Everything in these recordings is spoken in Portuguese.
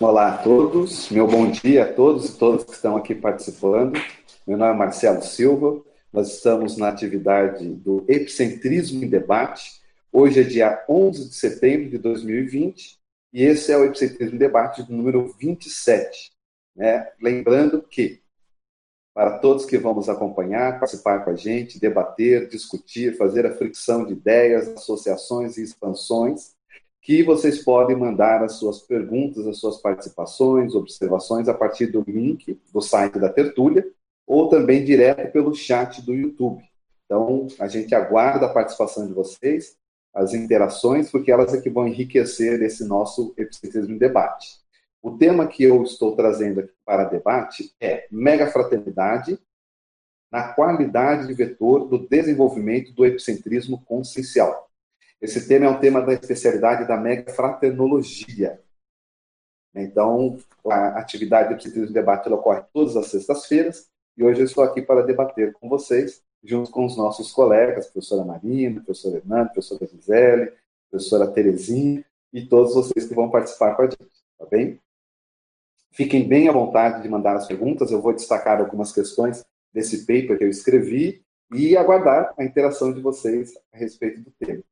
Olá a todos, meu bom dia a todos e todas que estão aqui participando. Meu nome é Marcelo Silva, nós estamos na atividade do Epicentrismo em Debate. Hoje é dia 11 de setembro de 2020 e esse é o Epicentrismo em Debate número 27. Né? Lembrando que, para todos que vamos acompanhar, participar com a gente, debater, discutir, fazer a fricção de ideias, associações e expansões, que vocês podem mandar as suas perguntas, as suas participações, observações a partir do link do site da Tertúlia, ou também direto pelo chat do YouTube. Então, a gente aguarda a participação de vocês, as interações, porque elas é que vão enriquecer esse nosso epicentrismo em debate. O tema que eu estou trazendo aqui para debate é mega fraternidade na qualidade de vetor do desenvolvimento do epicentrismo consciencial. Esse tema é um tema da especialidade da mega fraternologia. Então, a atividade do epicentrismo em debate ocorre todas as sextas-feiras, e hoje eu estou aqui para debater com vocês, junto com os nossos colegas, professora Marina, professora Hernando, professora Gisele, professora Terezinha e todos vocês que vão participar com a gente, tá bem? Fiquem bem à vontade de mandar as perguntas, eu vou destacar algumas questões desse paper que eu escrevi e aguardar a interação de vocês a respeito do tema.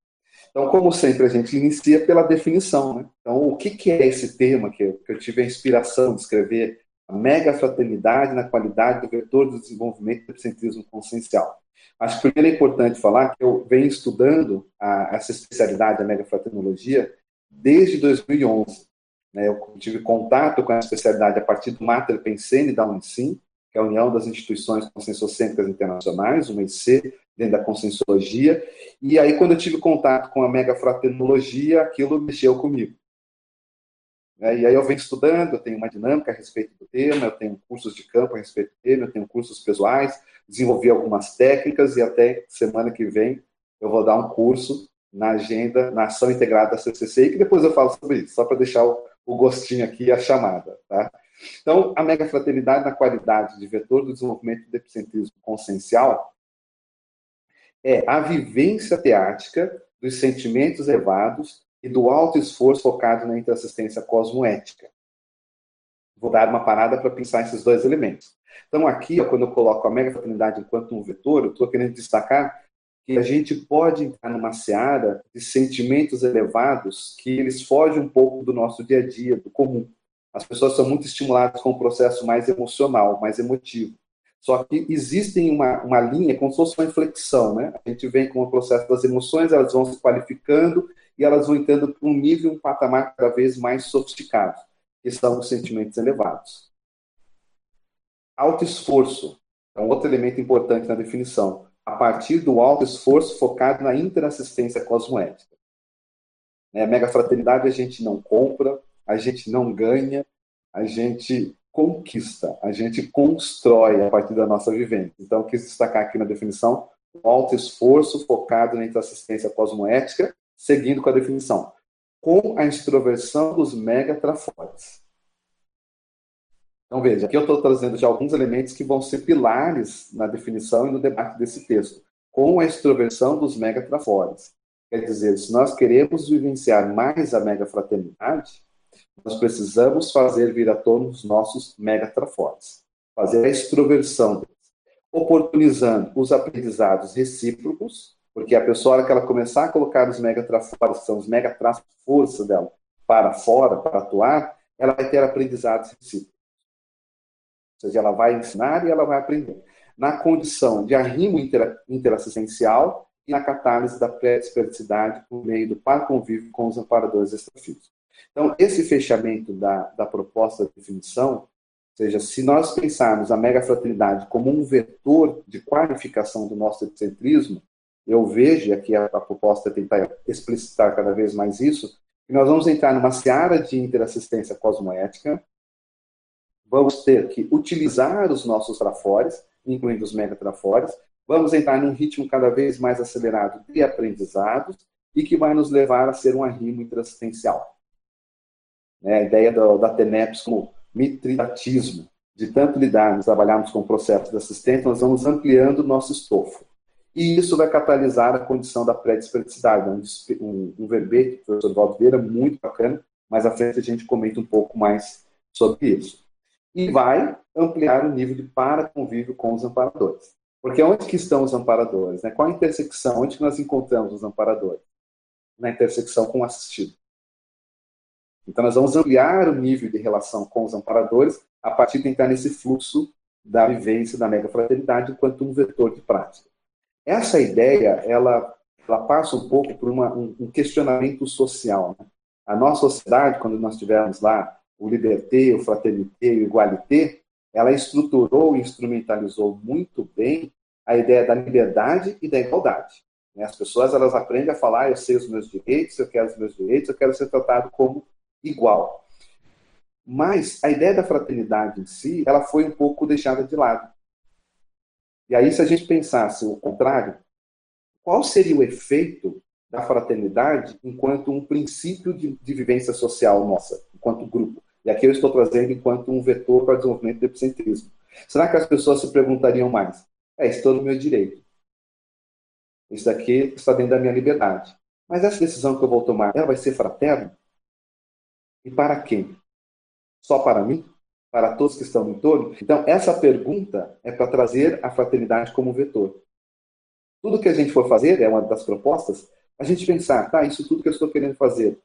Então, como sempre, a gente inicia pela definição. Né? Então, o que, é esse tema que eu, tive a inspiração de escrever a mega fraternidade na qualidade do vetor do desenvolvimento do epicentrismo consciencial. Acho que primeiro é importante falar que eu venho estudando a, essa especialidade, a mega fraternologia, desde 2011. Né? Eu tive contato com essa especialidade a partir do Mater Pensene da Unicim, que é a União das Instituições Conscienciocêntricas Internacionais, uma IC, dentro da Conscienciologia. E aí, quando eu tive contato com a mega fraternologia, aquilo mexeu comigo. Né? E aí eu venho estudando, eu tenho uma dinâmica a respeito do tema, eu tenho cursos de campo a respeito do tema, eu tenho cursos pessoais, desenvolvi algumas técnicas e até semana que vem eu vou dar um curso na agenda, na ação integrada da CCC, que depois eu falo sobre isso, só para deixar o, o, gostinho aqui a chamada. Tá? Então, a mega fraternidade na qualidade de vetor do desenvolvimento do epicentrismo consciencial é a vivência teática dos sentimentos elevados e do alto esforço focado na interassistência cosmoética. Vou dar uma parada para pensar esses dois elementos. Então, aqui, ó, quando eu coloco a mega fraternidade enquanto um vetor, eu estou querendo destacar que a gente pode entrar numa seara de sentimentos elevados que eles fogem um pouco do nosso dia a dia, do comum. As pessoas são muito estimuladas com um processo mais emocional, mais emotivo. Só que existem uma, uma linha, como se fosse uma inflexão, né? A gente vem com o processo das emoções, elas vão se qualificando e elas vão entrando para um nível, um patamar cada vez mais sofisticado, que são os sentimentos elevados. Alto esforço é um outro elemento importante na definição, a partir do alto esforço focado na interassistência cosmoética. A mega fraternidade a gente não compra, a gente não ganha, a gente conquista, a gente constrói a partir da nossa vivência. Então, quis destacar aqui na definição o alto esforço focado na interassistência cosmoética seguindo com a definição, com a extroversão dos megatrafores. Então, veja, aqui eu estou trazendo já alguns elementos que vão ser pilares na definição e no debate desse texto. Com a extroversão dos megatrafores. Quer dizer, se nós queremos vivenciar mais a megafraternidade, nós precisamos fazer vir à tona os nossos megatrafores. Fazer a extroversão deles, oportunizando os aprendizados recíprocos porque a pessoa, hora que ela começar a colocar os megatrafores, que são os megatraços força dela, para fora, para atuar, ela vai ter aprendizados recíprocos. Ou seja, ela vai ensinar e ela vai aprender. Na condição de arrimo interassistencial e na catálise da pré-espericidade por meio do par convívio com os amparadores extrafísicos. Então, esse fechamento da, da proposta de definição, ou seja, se nós pensarmos a megafraternidade como um vetor de qualificação do nosso epicentrismo, eu vejo, aqui a, a proposta é tentar explicitar cada vez mais isso, que nós vamos entrar numa seara de interassistência cosmoética, vamos ter que utilizar os nossos trafores, incluindo os megatrafores, vamos entrar num ritmo cada vez mais acelerado de aprendizados e que vai nos levar a ser um arrimo interassistencial. É, a ideia do, da TENEPS como mitridatismo, de tanto lidarmos, trabalharmos com processos de assistência, nós vamos ampliando o nosso estofo. e isso vai catalisar a condição da pré-disperticidade, um, um, um verbete do professor Valdeira, muito bacana, mas à frente a gente comenta um pouco mais sobre isso. E vai ampliar o nível de para-convívio com os amparadores. Porque onde que estão os amparadores? Né? Qual a intersecção? Onde que nós encontramos os amparadores? Na intersecção com o assistido. Então, nós vamos ampliar o nível de relação com os amparadores a partir de entrar nesse fluxo da vivência da mega fraternidade enquanto um vetor de prática. Essa ideia, ela, ela passa um pouco por uma, um, um, questionamento social. Né? A nossa sociedade, quando nós tivemos lá o liberté, o fraternité o igualité, ela estruturou e instrumentalizou muito bem a ideia da liberdade e da igualdade. Né? As pessoas elas aprendem a falar, eu sei os meus direitos, eu quero os meus direitos, eu quero ser tratado como igual. Mas a ideia da fraternidade em si, ela foi um pouco deixada de lado. E aí, se a gente pensasse o contrário, qual seria o efeito da fraternidade enquanto um princípio de, de vivência social nossa, enquanto grupo? E aqui eu estou trazendo enquanto um vetor para o desenvolvimento do epicentrismo. Será que as pessoas se perguntariam mais? É, estou no meu direito. Isso daqui está dentro da minha liberdade. Mas essa decisão que eu vou tomar, ela vai ser fraterna? E para quem? Só para mim? Para todos que estão no entorno? Então, essa pergunta é para trazer a fraternidade como vetor. Tudo que a gente for fazer, é uma das propostas, a gente pensar, tá, isso tudo que eu estou querendo fazer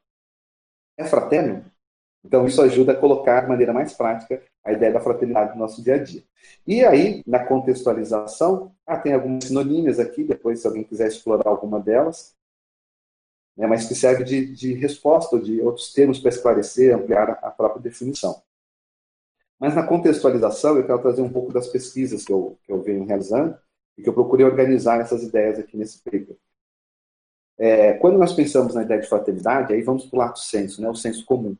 é fraterno? Então, isso ajuda a colocar de maneira mais prática a ideia da fraternidade no nosso dia a dia. E aí, na contextualização, ah, tem algumas sinonímias aqui, depois, se alguém quiser explorar alguma delas, né, mas que serve de, de resposta de outros termos para esclarecer, ampliar a própria definição. Mas na contextualização, eu quero trazer um pouco das pesquisas que eu, que eu venho realizando e que eu procurei organizar essas ideias aqui nesse paper. É, quando nós pensamos na ideia de fraternidade, aí vamos para o lato senso, né, o senso comum.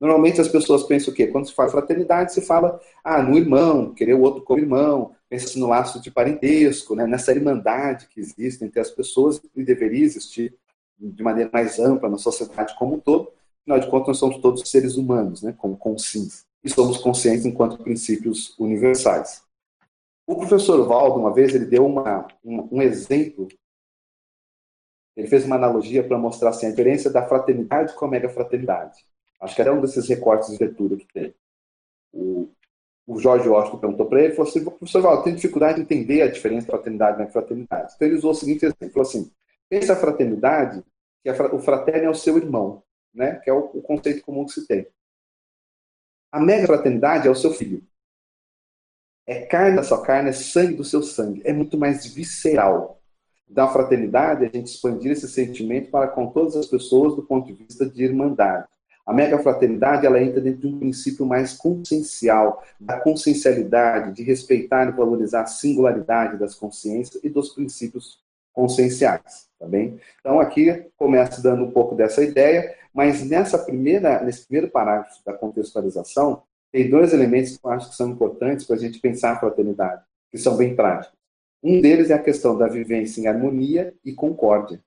Normalmente as pessoas pensam o quê? Quando se fala fraternidade, se fala ah, no irmão, querer o outro como irmão, pensa no laço de parentesco, né, nessa irmandade que existe entre as pessoas e deveria existir de maneira mais ampla na sociedade como um todo. Afinal de contas, nós somos todos seres humanos, né, como conscientes, e somos conscientes enquanto princípios universais. O professor Valdo, uma vez, ele deu uma, um, um exemplo, ele fez uma analogia para mostrar assim, a diferença da fraternidade com a mega-fraternidade. Acho que era um desses recortes de leitura que tem. O, o Jorge Washington perguntou para ele, falou assim, professor Valdo, tem dificuldade de entender a diferença da fraternidade e mega-fraternidade. Então ele usou o seguinte exemplo, falou assim, Pensa a fraternidade, que o fraterno é o seu irmão, né? que é o, o conceito comum que se tem. A mega fraternidade é o seu filho. É carne da sua carne, é sangue do seu sangue. É muito mais visceral. Então, a fraternidade a gente expandir esse sentimento para com todas as pessoas do ponto de vista de irmandade. A mega fraternidade ela entra dentro de um princípio mais consciencial, da consciencialidade, de respeitar e valorizar a singularidade das consciências e dos princípios conscienciais, tá bem? Então aqui começa dando um pouco dessa ideia, mas nessa primeira, nesse primeiro parágrafo da contextualização, tem dois elementos que eu acho que são importantes para a gente pensar a fraternidade, que são bem práticos. Um deles é a questão da vivência em harmonia e concórdia.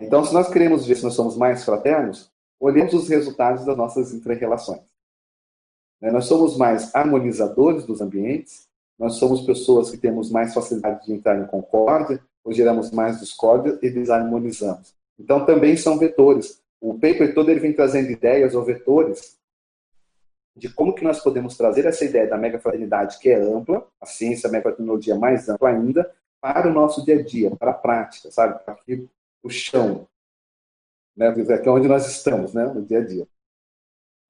Então, se nós queremos ver se nós somos mais fraternos, olhemos os resultados das nossas interrelações. Né, nós somos mais harmonizadores dos ambientes, nós somos pessoas que temos mais facilidade de entrar em concórdia, ou geramos mais discórdia e desarmonizamos. Então, também são vetores. O paper todo ele vem trazendo ideias ou vetores de como que nós podemos trazer essa ideia da megafraternidade, que é ampla, a ciência, a megafraternidade mais ampla ainda, para o nosso dia a dia, para a prática, sabe? Para aqui, o chão, né? Aqui é onde nós estamos, né? No dia a dia.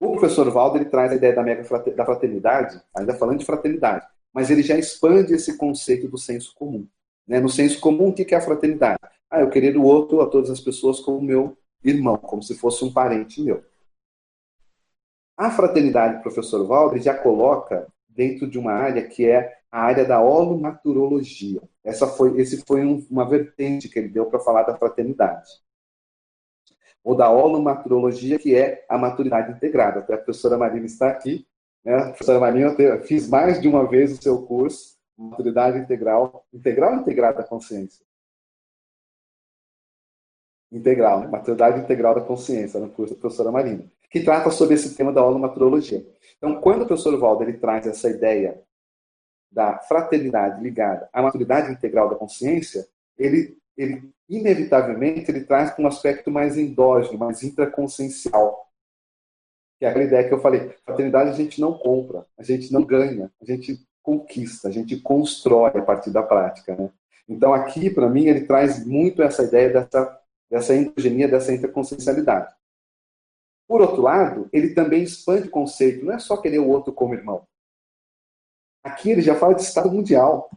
O professor Valdo ele traz a ideia da mega da fraternidade, ainda falando de fraternidade, mas ele já expande esse conceito do senso comum. Né? No senso comum, o que é a fraternidade? Ah, eu querer o outro, a todas as pessoas, como meu irmão, como se fosse um parente meu. A fraternidade, professor Valder, já coloca dentro de uma área que é a área da holomaturologia. Essa foi, esse foi um, uma vertente que ele deu para falar da fraternidade. Ou da holomaturologia, que é a maturidade integrada. Até a professora Marina está aqui, né? Professora Marinha, eu fiz mais de uma vez o seu curso, Maturidade Integral, Integral ou Integrada da Consciência? Integral, né? Maturidade Integral da Consciência, no curso da professora Marina, que trata sobre esse tema da holomaturologia. Então, quando o professor Waldo ele traz essa ideia da fraternidade ligada à maturidade integral da consciência, ele, ele inevitavelmente ele traz um aspecto mais endógeno, mais intraconsciencial. Que é aquela ideia que eu falei, fraternidade a gente não compra, a gente não ganha, a gente conquista, a gente constrói a partir da prática, né? Então aqui, para mim, ele traz muito essa ideia dessa, dessa endogenia, dessa interconsciencialidade. Por outro lado, ele também expande o conceito, não é só querer o outro como irmão. Aqui ele já fala de Estado mundial.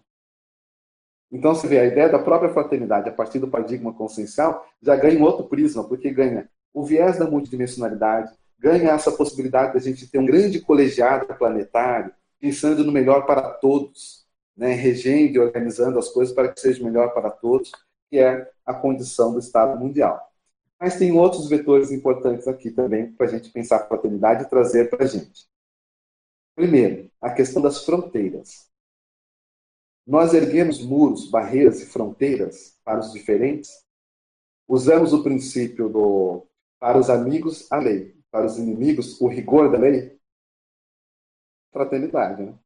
Então você vê a ideia da própria fraternidade a partir do paradigma consciencial já ganha um outro prisma, porque ganha o viés da multidimensionalidade, ganha essa possibilidade da gente ter um grande colegiado planetário, pensando no melhor para todos, né, regendo e organizando as coisas para que seja melhor para todos, que é a condição do Estado mundial. Mas tem outros vetores importantes aqui também para a gente pensar a fraternidade e trazer para a gente. Primeiro, a questão das fronteiras. Nós erguemos muros, barreiras e fronteiras para os diferentes. Usamos o princípio do para os amigos a lei, para os inimigos o rigor da lei. Fraternidade, né?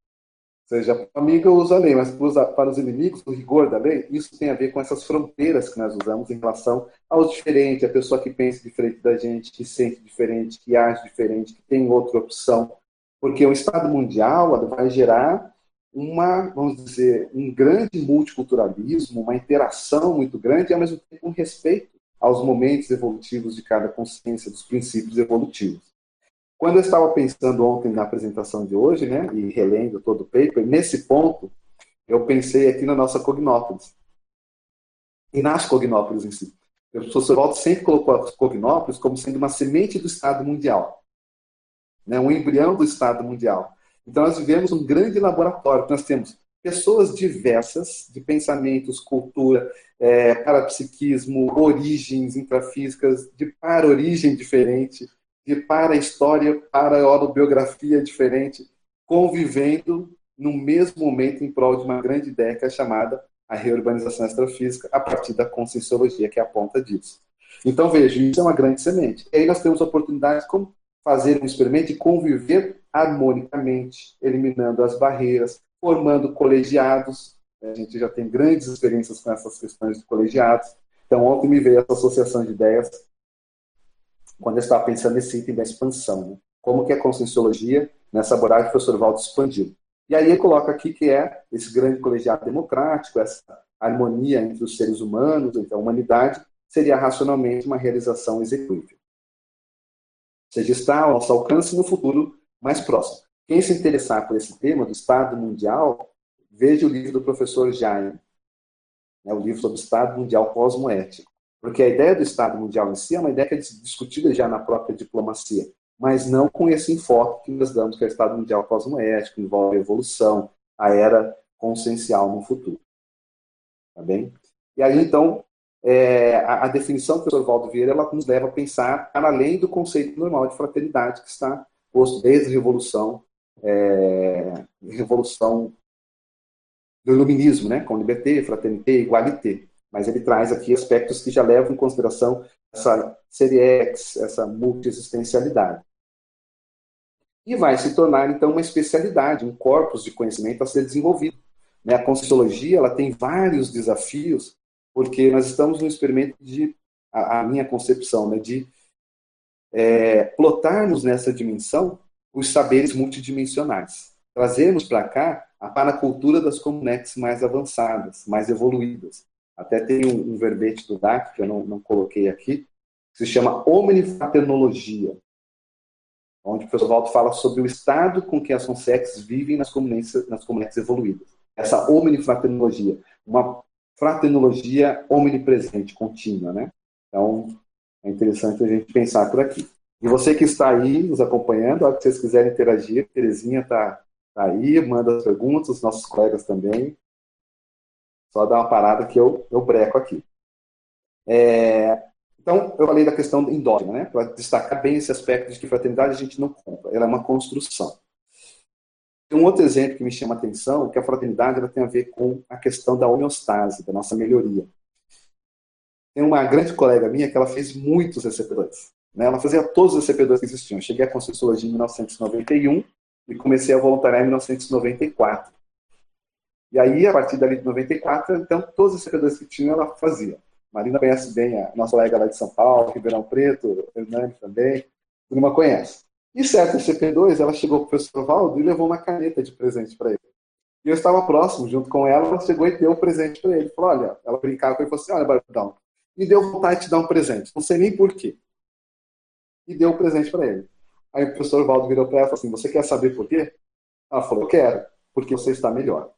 seja, para o amigo usa a lei, mas para os inimigos, o rigor da lei, isso tem a ver com essas fronteiras que nós usamos em relação aos diferentes, a pessoa que pensa diferente da gente, que sente diferente, que age diferente, que tem outra opção. Porque o Estado mundial vai gerar uma, vamos dizer, um grande multiculturalismo, uma interação muito grande e, ao mesmo tempo, um respeito aos momentos evolutivos de cada consciência, dos princípios evolutivos. Quando eu estava pensando ontem na apresentação de hoje, né, e relendo todo o paper, nesse ponto, eu pensei aqui na nossa Cognópolis. E nas Cognópolis em si. O professor Walter sempre colocou as Cognópolis como sendo uma semente do Estado mundial. Né, um embrião do Estado mundial. Então, nós vivemos um grande laboratório. Nós temos pessoas diversas, de pensamentos, cultura, é, parapsiquismo, origens intrafísicas, de para-origem diferente, de para a história, para a autobiografia diferente, convivendo no mesmo momento em prol de uma grande ideia que é chamada a reurbanização extrafísica a partir da conscienciologia, que é a ponta disso. Então, veja, isso é uma grande semente. E aí nós temos oportunidades como fazer um experimento e conviver harmonicamente, eliminando as barreiras, formando colegiados. A gente já tem grandes experiências com essas questões de colegiados. Então, ontem me veio essa associação de ideias quando eu estava pensando nesse item da expansão. Né? Como que a conscienciologia, nessa abordagem, o professor Valdo expandiu. E aí ele coloca aqui que é esse grande colegiado democrático, essa harmonia entre os seres humanos, entre a humanidade, seria racionalmente uma realização executível. Seja, está ao nosso alcance no futuro mais próximo. Quem se interessar por esse tema do Estado Mundial, veja o livro do professor Jaime, né, o livro sobre o Estado Mundial Cosmoético. Porque a ideia do Estado Mundial em si é uma ideia que é discutida já na própria diplomacia, mas não com esse enfoque que nós damos, que é o Estado Mundial cosmoético, envolve a evolução, a era consciencial no futuro. Tá bem? E aí, então, é, a, a, definição do professor Valdo Vieira ela nos leva a pensar para além do conceito normal de fraternidade que está posto desde a Revolução, é, Revolução do Iluminismo, né, com liberté, fraternité, igualité mas ele traz aqui aspectos que já levam em consideração essa série X, essa multiexistencialidade. E vai se tornar, então, uma especialidade, um corpus de conhecimento a ser desenvolvido. Né? A Conscienciologia ela tem vários desafios, porque nós estamos no experimento de, a, a minha concepção, né, de é, plotarmos nessa dimensão os saberes multidimensionais. Trazermos para cá a paracultura das comunex mais avançadas, mais evoluídas. Até tem um, um verbete do DAC, que eu não, não coloquei aqui, que se chama Omnifraternologia, onde o professor Waldo fala sobre o estado com que as consexes vivem nas comunidades, nas comunidades evoluídas. Essa omnifraternologia, uma fraternologia omnipresente, contínua, né? Então, é interessante a gente pensar por aqui. E você que está aí nos acompanhando, se vocês quiserem interagir, Terezinha está tá aí, manda as perguntas, os nossos colegas também. Só dar uma parada que eu, eu breco aqui. É, então, eu falei da questão endógena, né? Para destacar bem esse aspecto de que fraternidade a gente não compra, ela é uma construção. Um outro exemplo que me chama a atenção, que a fraternidade ela tem a ver com a questão da homeostase, da nossa melhoria. Tem uma grande colega minha que ela fez muitos ECP2. Né? Ela fazia todos os ECP2 que existiam. cheguei à Conscienciologia em 1991 e comecei a voluntariar em 1994. E aí, a partir dali de 94, então, todos os CP2 que tinha, ela fazia. Marina conhece bem a nossa colega lá de São Paulo, Ribeirão Preto, Hernani também, turma conhece. E certo CP2, ela chegou para o professor Valdo e levou uma caneta de presente para ele. E eu estava próximo, junto com ela, ela chegou e deu um presente para ele. Falou, olha, ela brincava com ele e falou assim, olha, Barbadão, me deu vontade de te dar um presente, não sei nem porquê. E deu um presente para ele. Aí o professor Valdo virou para ela e falou assim, você quer saber por quê? Ela falou, eu quero, porque você está melhor.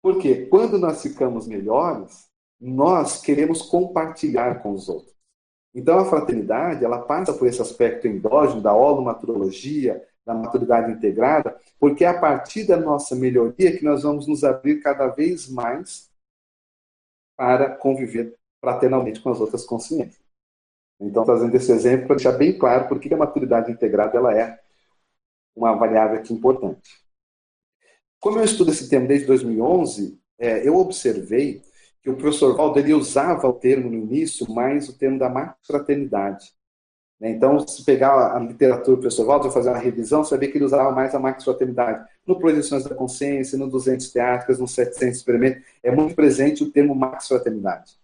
Porque quando nós ficamos melhores, nós queremos compartilhar com os outros. Então a fraternidade, ela passa por esse aspecto endógeno da holomaturologia, da maturidade integrada, porque é a partir da nossa melhoria que nós vamos nos abrir cada vez mais para conviver fraternalmente com as outras consciências. Então, trazendo esse exemplo para deixar bem claro por que a maturidade integrada ela é uma variável aqui importante. Como eu estudo esse tema desde 2011, é, eu observei que o professor Valdo ele usava o termo no início, mais o termo da max-fraternidade. Né? Então, se pegar a literatura do professor Valdo, fazer uma revisão, você vê que ele usava mais a max-fraternidade. No Projeções da Consciência, no 200 Teátricas, no 700 Experimentos, é muito presente o termo max-fraternidade.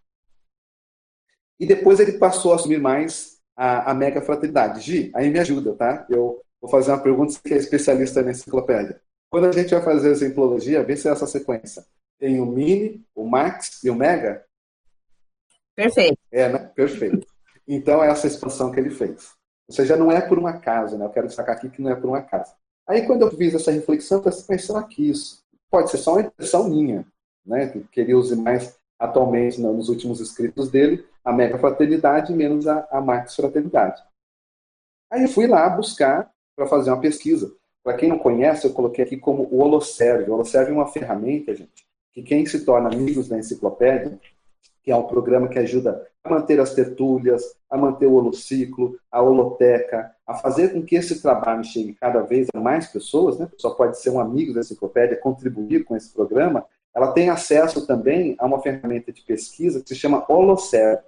E depois ele passou a assumir mais a, a mega-fraternidade. Gi, aí me ajuda, tá? Eu vou fazer uma pergunta, você que é especialista na enciclopédia. Quando a gente vai fazer a exemplologia, vê se é essa sequência. Tem o mini, o max e o mega? Perfeito. É, né? Perfeito. Então, é essa expansão que ele fez. Ou seja, não é por um acaso, né? Eu quero destacar aqui que não é por um acaso. Aí, quando eu fiz essa reflexão, eu pensei, pensando aqui, isso pode ser só uma impressão minha, né? Que ele use mais atualmente, nos últimos escritos dele, a mega fraternidade menos a, a max fraternidade. Aí eu fui lá buscar para fazer uma pesquisa. Para quem não conhece, eu coloquei aqui como o Holoserve. O Holoserve é uma ferramenta, gente, que quem se torna amigos da enciclopédia, que é um programa que ajuda a manter as tertúlias, a manter o holociclo, a holoteca, a fazer com que esse trabalho chegue cada vez a mais pessoas, né? Só pode ser um amigo da enciclopédia, contribuir com esse programa. Ela tem acesso também a uma ferramenta de pesquisa que se chama Holoserve.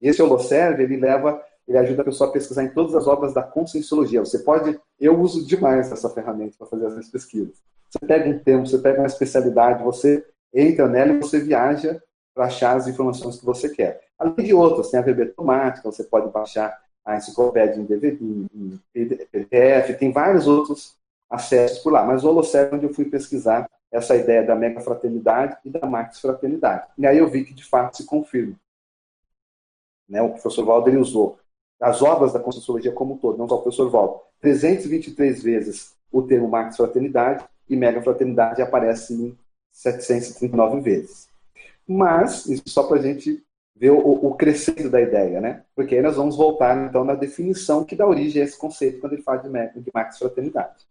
Esse Holoserve, ele leva ele ajuda a pessoa a pesquisar em todas as obras da conscienciologia. Você pode, eu uso demais essa ferramenta para fazer as minhas pesquisas. Você pega um termo, você pega uma especialidade, você entra nela e você viaja para achar as informações que você quer. Além de outras, tem a VB automática, você pode baixar a enciclopédia em, DVD, em PDF, tem vários outros acessos por lá. Mas o Holocern é onde eu fui pesquisar essa ideia da mega fraternidade e da max fraternidade. E aí eu vi que de fato se confirma. Né, o professor Valder usou as obras da Conscienciologia como um todo, não só o professor Valdo, 323 vezes o termo Max Fraternidade e Mega Fraternidade aparece em 739 vezes. Mas, isso só para a gente ver o, o, crescendo da ideia, né? Porque aí nós vamos voltar, então, na definição que dá origem a esse conceito quando ele fala de, de Max Fraternidade.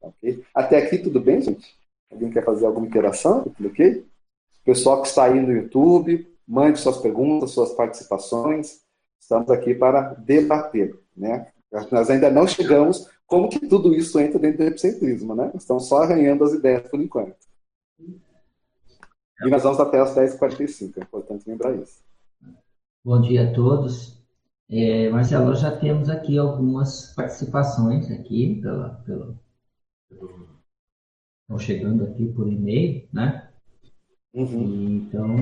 Okay? Até aqui tudo bem, gente? Alguém quer fazer alguma interação? Ok? Pessoal que está aí no YouTube, mande suas perguntas, suas participações. Estamos aqui para debater, né? Nós ainda não chegamos como que tudo isso entra dentro do epicentrismo, né? Estamos só arranhando as ideias por enquanto. E nós vamos até as 10h45, é importante lembrar isso. Bom dia a todos. É, Marcelo, já temos aqui algumas participações aqui pela, pela, pelo, estão chegando aqui por e-mail, né? Uhum. E, então,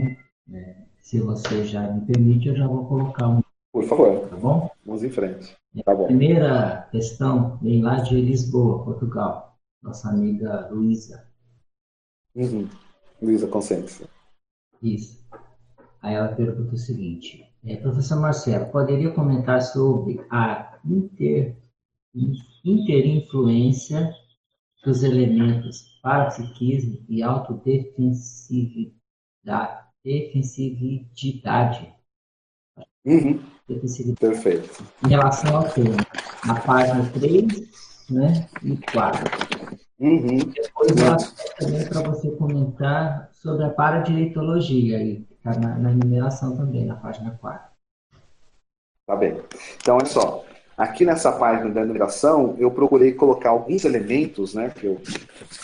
é, se você já me permite, eu já vou colocar um por favor. Tá bom? Vamos em frente. Tá primeira questão vem lá de Lisboa, Portugal. Nossa amiga Luísa. Uhum. Luísa Consciência. Isso. Aí ela pergunta o seguinte: é, Professor Marcelo, poderia comentar sobre a inter, interinfluência dos elementos parapsiquismo e autodefensividade defensividade Uhum. Perfeito. Em relação ao tema, na página 3 né, e 4. Uhum. Depois eu acho também para você comentar sobre a paradireitologia, aí, está na, na enumeração também, na página 4. Tá bem. Então, olha só. Aqui nessa página da enumeração, eu procurei colocar alguns elementos, né? Que eu,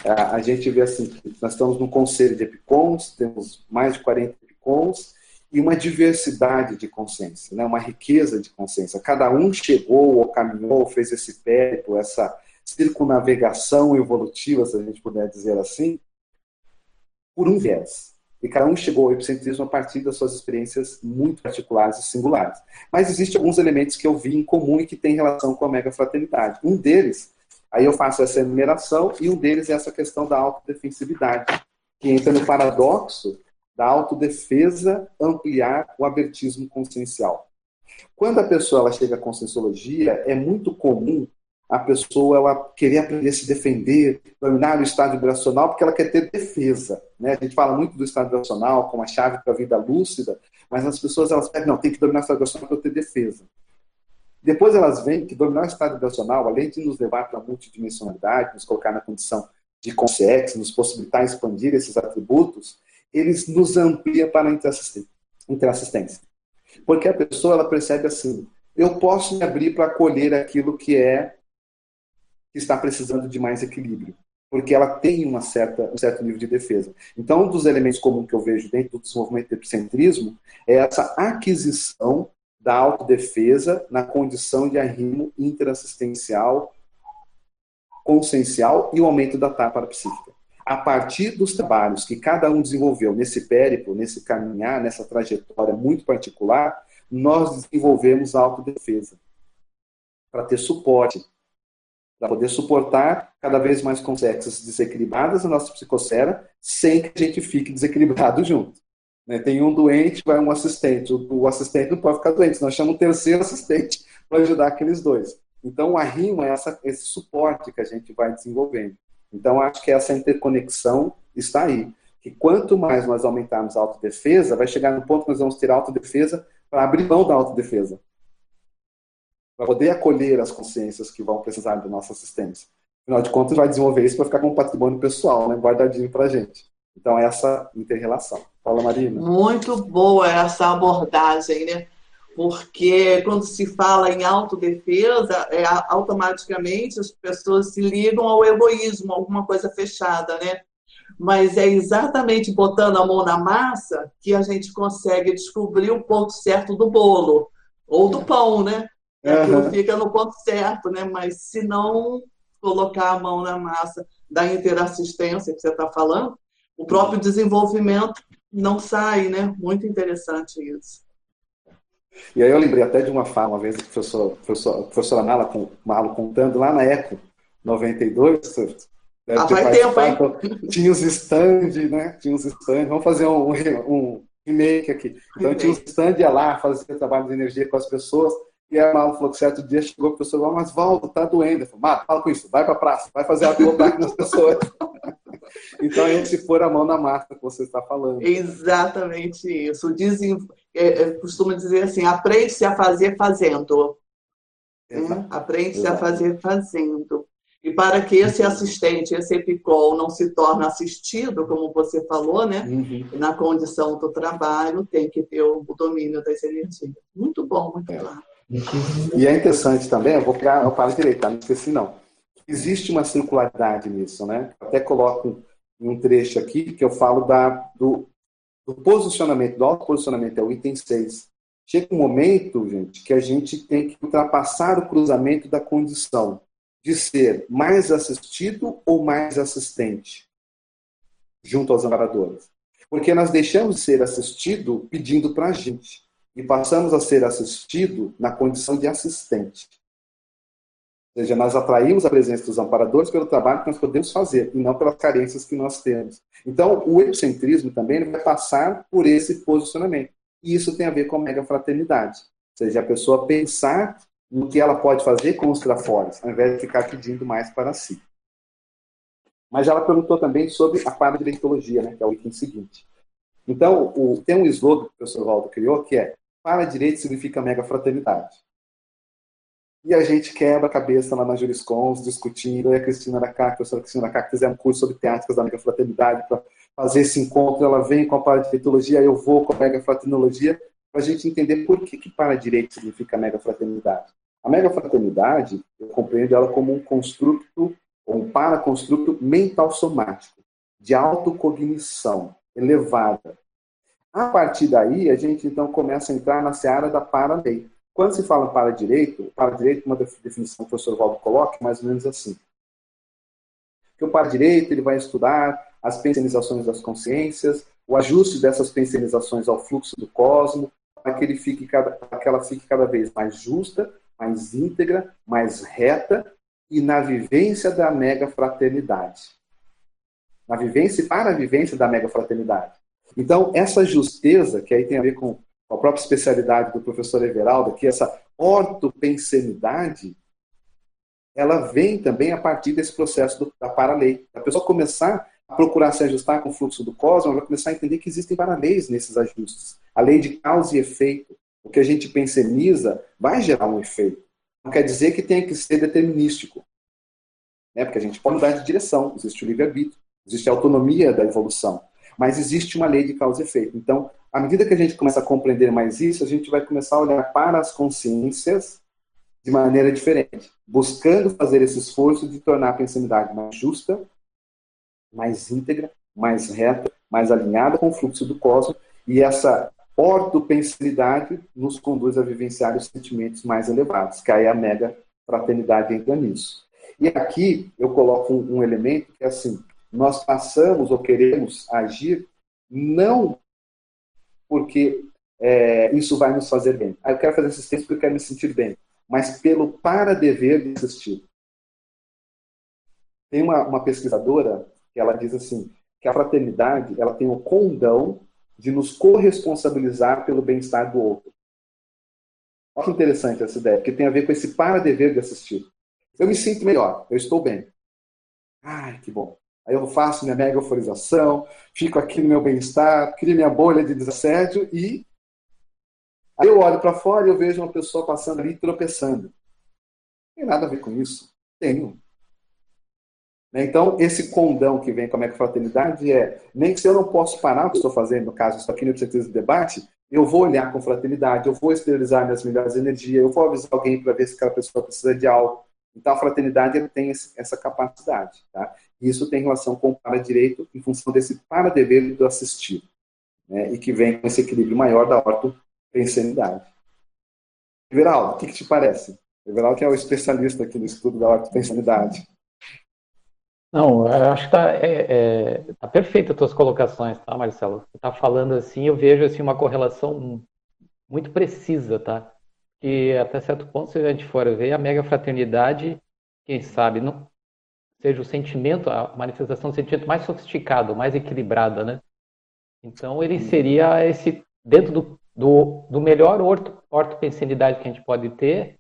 a, a gente vê assim, nós estamos no conselho de EPICONs, temos mais de 40 EPICONs, e uma diversidade de consciência, né? uma riqueza de consciência. Cada um chegou ou caminhou, fez esse périplo, essa, circunavegação evolutiva, se a gente puder dizer assim, por um viés. E cada um chegou ao epicentrismo a partir das suas experiências muito particulares e singulares. Mas existem alguns elementos que eu vi em comum e que têm relação com a mega fraternidade. Um deles, aí eu faço essa enumeração, e um deles é essa questão da autodefensividade, que entra no paradoxo da autodefesa ampliar o abertismo consciencial. Quando a pessoa ela chega à conscienciologia, é muito comum a pessoa ela querer aprender a se defender, dominar o estado vibracional, porque ela quer ter defesa. Né? A gente fala muito do estado vibracional como a chave para a vida lúcida, mas as pessoas elas pedem, não, tem que dominar o estado vibracional para eu ter defesa. Depois elas veem que dominar o estado vibracional, além de nos levar para a multidimensionalidade, nos colocar na condição de consciência, nos possibilitar expandir esses atributos, eles nos ampliam para a interassistência. Porque a pessoa ela percebe assim, eu posso me abrir para acolher aquilo que é que está precisando de mais equilíbrio, porque ela tem uma certa, um certo nível de defesa. Então, um dos elementos comuns que eu vejo dentro do desenvolvimento do epicentrismo é essa aquisição da autodefesa na condição de arrimo interassistencial, consciencial e o aumento da tapa psíquica. A partir dos trabalhos que cada um desenvolveu nesse périplo, nesse caminhar, nessa trajetória muito particular, nós desenvolvemos a autodefesa para ter suporte, para poder suportar cada vez mais complexas desequilibradas na nossa psicosfera, sem que a gente fique desequilibrado junto. Né? Tem um doente, vai um assistente. O, assistente não pode ficar doente, nós chamamos um terceiro assistente para ajudar aqueles dois. Então, a rima é essa, esse suporte que a gente vai desenvolvendo. Então, acho que essa interconexão está aí. Que quanto mais nós aumentarmos a autodefesa, vai chegar no ponto que nós vamos ter autodefesa para abrir mão da autodefesa para poder acolher as consciências que vão precisar da nossa assistência. Afinal de contas, vai desenvolver isso para ficar com um patrimônio pessoal, né, guardadinho para a gente. Então, essa inter-relação. Fala, Marina. Muito boa essa abordagem, né? Porque quando se fala em autodefesa, é, automaticamente as pessoas se ligam ao egoísmo, alguma coisa fechada, né? Mas é exatamente botando a mão na massa que a gente consegue descobrir o ponto certo do bolo, ou do pão, né? Aquilo uhum. fica no ponto certo, né? Mas se não colocar a mão na massa da interassistência que você está falando, o próprio desenvolvimento não sai, né? Muito interessante isso. E aí eu lembrei até de uma fala, uma vez, do professor, professor, professora Mala, Malo contando lá na ECO 92, ah, faz tempo, hein? Então, tinha os stand, né? Tinha os stand, vamos fazer um, um remake aqui. Então tinha os stand, ia lá, fazia trabalho de energia com as pessoas, e a Malo falou que certo dia chegou a pessoa falou, mas Valdo, tá doendo. Eu falei, Malo, fala com isso, vai pra praça, vai fazer a ataque nas pessoas. então, a gente pôr a mão na massa que você está falando. Exatamente isso. Dizem, é, é, costuma dizer assim, aprende-se a fazer fazendo. Né? Aprende-se a fazer fazendo. E para que esse assistente, esse EPICOL, não se torne assistido, como você falou, né? Uhum. Na condição do trabalho, tem que ter o, domínio das energias. Muito bom, muito é. claro. E é interessante também, eu vou pegar, eu falo direito, tá? não esqueci não. Existe uma circularidade nisso, né? Até coloco um trecho aqui que eu falo da, do, do posicionamento, do autoposicionamento, é o item 6. Chega um momento, gente, que a gente tem que ultrapassar o cruzamento da condição de ser mais assistido ou mais assistente junto aos amparadores. Porque nós deixamos de ser assistido pedindo para a gente e passamos a ser assistido na condição de assistente. Ou seja, nós atraímos a presença dos amparadores pelo trabalho que nós podemos fazer e não pelas carências que nós temos. Então, o egocentrismo também vai passar por esse posicionamento. E isso tem a ver com a mega fraternidade. Ou seja, a pessoa pensar no que ela pode fazer com os trafores, ao invés de ficar pedindo mais para si. Mas ela perguntou também sobre a paradireitologia, né, que é o item seguinte. Então, o, tem um slogan que o professor Waldo criou, que é para direito significa mega fraternidade. E a gente quebra a cabeça lá na Juriscons, discutindo, eu e a Cristina da CAC, a Cristina da CAC, fizemos um curso sobre teáticas da mega fraternidade para fazer esse encontro, ela vem com a paradireitologia, eu vou com a mega fraternologia, para a gente entender por que, que para direito significa mega fraternidade. A mega fraternidade, eu compreendo ela como um construto, ou um paraconstruto mental somático, de autocognição elevada, a partir daí, a gente então começa a entrar na seara da para-lei. Quando se fala para-direito, para-direito, uma definição que o professor Valdo coloca, mais ou menos assim. o para-direito ele vai estudar as pensionizações das consciências, o ajuste dessas pensionizações ao fluxo do cosmos, para que, ele fique cada, para que ela fique cada vez mais justa, mais íntegra, mais reta e na vivência da mega fraternidade. Na vivência e para a vivência da mega fraternidade. Então, essa justeza, que aí tem a ver com a própria especialidade do professor Everaldo, que essa ortopensenidade, ela vem também a partir desse processo do, da paralei. A pessoa começar a procurar se ajustar com o fluxo do cosmos, vai começar a entender que existem paraleis nesses ajustes. A lei de causa e efeito. O que a gente penseniza vai gerar um efeito. Não quer dizer que tenha que ser determinístico. Né? Porque a gente pode mudar de direção. Existe o livre-arbítrio, existe a autonomia da evolução. Mas existe uma lei de causa e efeito. Então, à medida que a gente começa a compreender mais isso, a gente vai começar a olhar para as consciências de maneira diferente, buscando fazer esse esforço de tornar a pensanidade mais justa, mais íntegra, mais reta, mais alinhada com o fluxo do cosmos, e essa ortopensilidade nos conduz a vivenciar os sentimentos mais elevados, que aí a mega fraternidade entra nisso. E aqui eu coloco um, um elemento que é assim, nós passamos ou queremos agir não porque é, isso vai nos fazer bem. Ah, eu quero fazer assistência porque eu quero me sentir bem mas pelo para-dever de assistir. Tem uma, uma pesquisadora que ela diz assim, que a fraternidade ela tem o condão de nos corresponsabilizar pelo bem-estar do outro. Olha que interessante essa ideia, porque tem a ver com esse para-dever de assistir. Eu me sinto melhor, eu estou bem. Ai, que bom. Aí eu faço minha mega euforização, fico aqui no meu bem-estar, crio minha bolha de desassédio e Aí eu olho para fora e eu vejo uma pessoa passando ali tropeçando. Não tem nada a ver com isso. Tenho. Né? Então, esse condão que vem com a microfraternidade é, nem que se eu não posso parar o que estou fazendo, no caso, estou aqui no Psiquiatria de Debate, eu vou olhar com fraternidade, eu vou esterilizar minhas melhores energias, eu vou avisar alguém para ver se aquela pessoa precisa de algo. Então, a fraternidade tem essa capacidade. Tá? E isso tem relação com o para-direito em função desse para-dever do assistir. Né? E que vem com esse equilíbrio maior da orto pensanidade. Everaldo, o que, que, te parece? Everaldo que é o especialista aqui no estudo da ortopensanidade. Não, eu acho que está é, é, tá perfeita as tuas colocações, tá, Marcelo? Você está falando assim, eu vejo assim, uma correlação muito precisa, tá? Que até certo ponto, se a gente for ver, a mega fraternidade, quem sabe, não seja o sentimento, a manifestação do sentimento mais sofisticado, mais equilibrada, né? Então, ele seria esse, dentro do do, do melhor orto, ortopensenidade que a gente pode ter,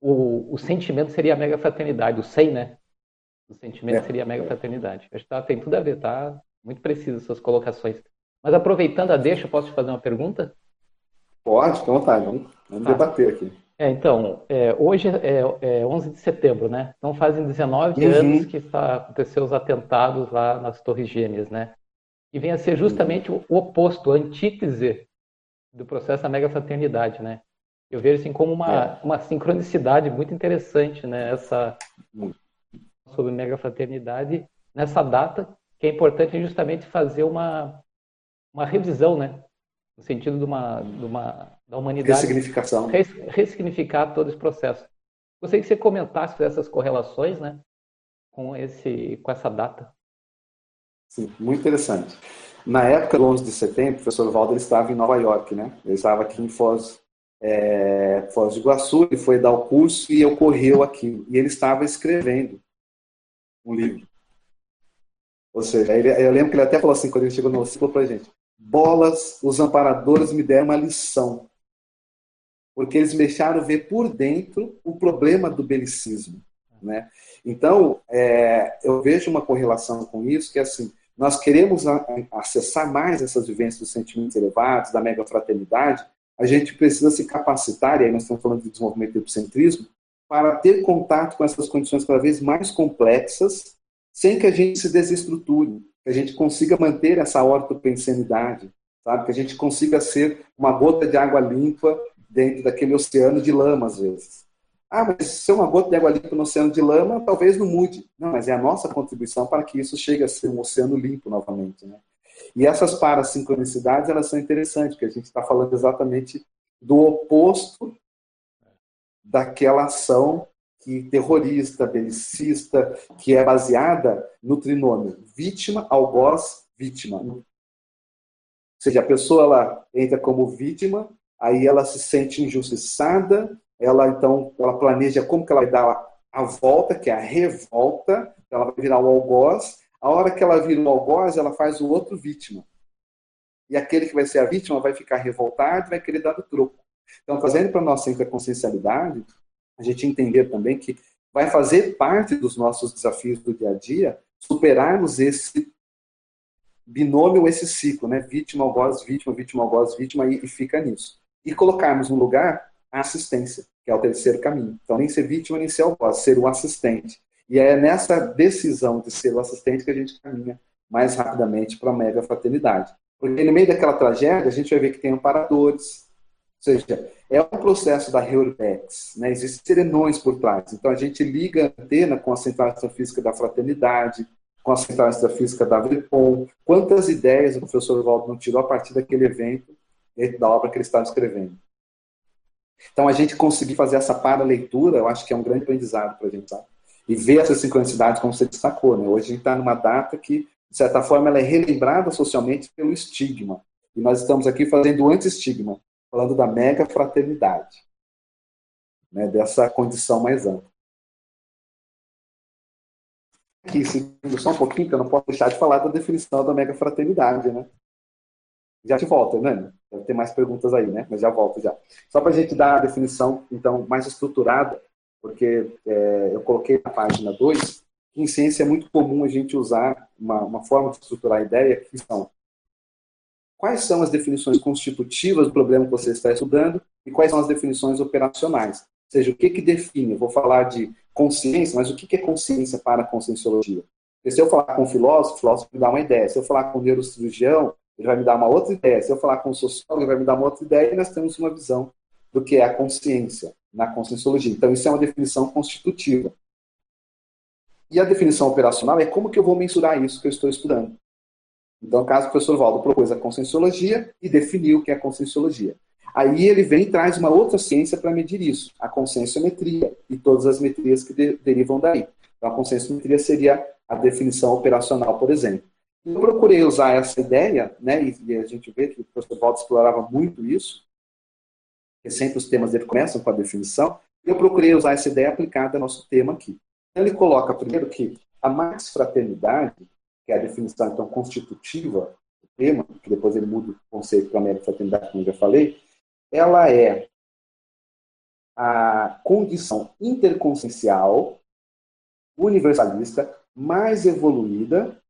o, o sentimento seria a mega fraternidade, o 100, né? O sentimento é. seria a mega fraternidade. Acho que tá, tem tudo a ver, tá? Muito preciso suas colocações. Mas aproveitando a deixa, posso te fazer uma pergunta? Pode, fica à vontade. Vamos, vamos tá. debater aqui. É, então, é, hoje é, é 11 de setembro, né? Então fazem 19 uhum. anos que está, aconteceu os atentados lá nas Torres Gêmeas, né? E vem a ser justamente uhum. o oposto, a antítese do processo da mega fraternidade, né? Eu vejo assim como uma, é. uma sincronicidade muito interessante, né? Essa sobre mega fraternidade nessa data que é importante justamente fazer uma uma revisão, né? No sentido de uma, de uma da humanidade ressignificação, res, ressignificar todo esse processo. Gostaria que você comentasse essas correlações, né? Com esse com essa data. Sim, muito interessante. Na época do 11 de setembro, o professor Valdo estava em Nova York, né? Ele estava aqui em Foz, é, Foz do Iguaçu, ele foi dar o curso e ocorreu aqui. E ele estava escrevendo um livro. Ou seja, ele, eu lembro que ele até falou assim, quando ele chegou no ciclo para a gente, bolas, os amparadores me deram uma lição. Porque eles me deixaram ver por dentro o problema do belicismo. Né? Então, é, eu vejo uma correlação com isso, que é assim, nós queremos acessar mais essas vivências dos sentimentos elevados, da mega fraternidade, a gente precisa se capacitar, e aí nós estamos falando de desenvolvimento do epicentrismo, para ter contato com essas condições cada vez mais complexas, sem que a gente se desestruture, que a gente consiga manter essa ortopensenidade, sabe? Que a gente consiga ser uma gota de água limpa dentro daquele oceano de lama, às vezes. Ah, mas se é uma gota de água limpa no oceano de lama, talvez não mude. Não, mas é a nossa contribuição para que isso chegue a ser um oceano limpo novamente. Né? E essas parasincronicidades, elas são interessantes, porque a gente está falando exatamente do oposto daquela ação que terrorista, belicista, que é baseada no trinômio vítima, algoz, vítima. Ou seja, a pessoa ela entra como vítima, aí ela se sente injustiçada, ela então ela planeja como que ela vai dar a volta, que é a revolta, ela vai virar o algoz. A hora que ela vira o algoz, ela faz o outro vítima. E aquele que vai ser a vítima vai ficar revoltado vai querer dar o troco. Então, fazendo para a nossa interconsciencialidade, a gente entender também que vai fazer parte dos nossos desafios do dia a dia superarmos esse binômio, esse ciclo, né? Vítima, algoz, vítima, vítima, algoz, vítima, e, fica nisso. E colocarmos no lugar a assistência, que é o terceiro caminho. Então, nem ser vítima, nem ser algoz, ser o assistente. E é nessa decisão de ser o assistente que a gente caminha mais rapidamente para a mega fraternidade. Porque no meio daquela tragédia, a gente vai ver que tem amparadores, ou seja, é um processo da Reurbex, né? existem serenões por trás. Então a gente liga a antena com a Central Astrofísica da Fraternidade, com a Central Astrofísica da Vripom. Quantas ideias o professor Valdo não tirou a partir daquele evento, da obra que ele estava escrevendo. Então a gente conseguir fazer essa para-leitura, eu acho que é um grande aprendizado para a gente, sabe? E ver essa sincronicidade, como você destacou, né? Hoje a gente está numa data que, de certa forma, ela é relembrada socialmente pelo estigma. E nós estamos aqui fazendo o anti-estigma falando da mega fraternidade, né, dessa condição mais ampla. Aqui, seguindo só um pouquinho, que eu não posso deixar de falar da definição da mega fraternidade, né? Já te volto, né? Deve ter mais perguntas aí, né? Mas já volto já. Só para a gente dar a definição, então, mais estruturada, porque é, eu coloquei na página 2 que em ciência é muito comum a gente usar uma, uma forma de estruturar a ideia que são quais são as definições constitutivas do problema que você está estudando e quais são as definições operacionais. Ou seja, o que, que define? Eu vou falar de consciência, mas o que, que é consciência para a conscienciologia? Porque se eu falar com um filósofo, o filósofo me dá uma ideia. Se eu falar com um neurocirurgião, ele vai me dar uma outra ideia. Se eu falar com um sociólogo, ele vai me dar uma outra ideia. E nós temos uma visão do que é a consciência na conscienciologia. Então, isso é uma definição constitutiva. E a definição operacional é como que eu vou mensurar isso que eu estou estudando. Então, caso, o professor Valdo propôs a conscienciologia e definiu o que é a conscienciologia. Aí ele vem e traz uma outra ciência para medir isso, a conscienciometria e todas as metrias que de, derivam daí. Então, a conscienciometria seria a definição operacional, por exemplo. Eu procurei usar essa ideia, né, e, a gente vê que o professor Valdo explorava muito isso, porque sempre os temas dele começam com a definição, e eu procurei usar essa ideia aplicada ao nosso tema aqui. Ele coloca primeiro que a mais fraternidade que é a definição então constitutiva do tema, que depois ele muda o conceito para a fraternidade, como eu já falei, ela é a condição interconsciencial universalista mais evoluída,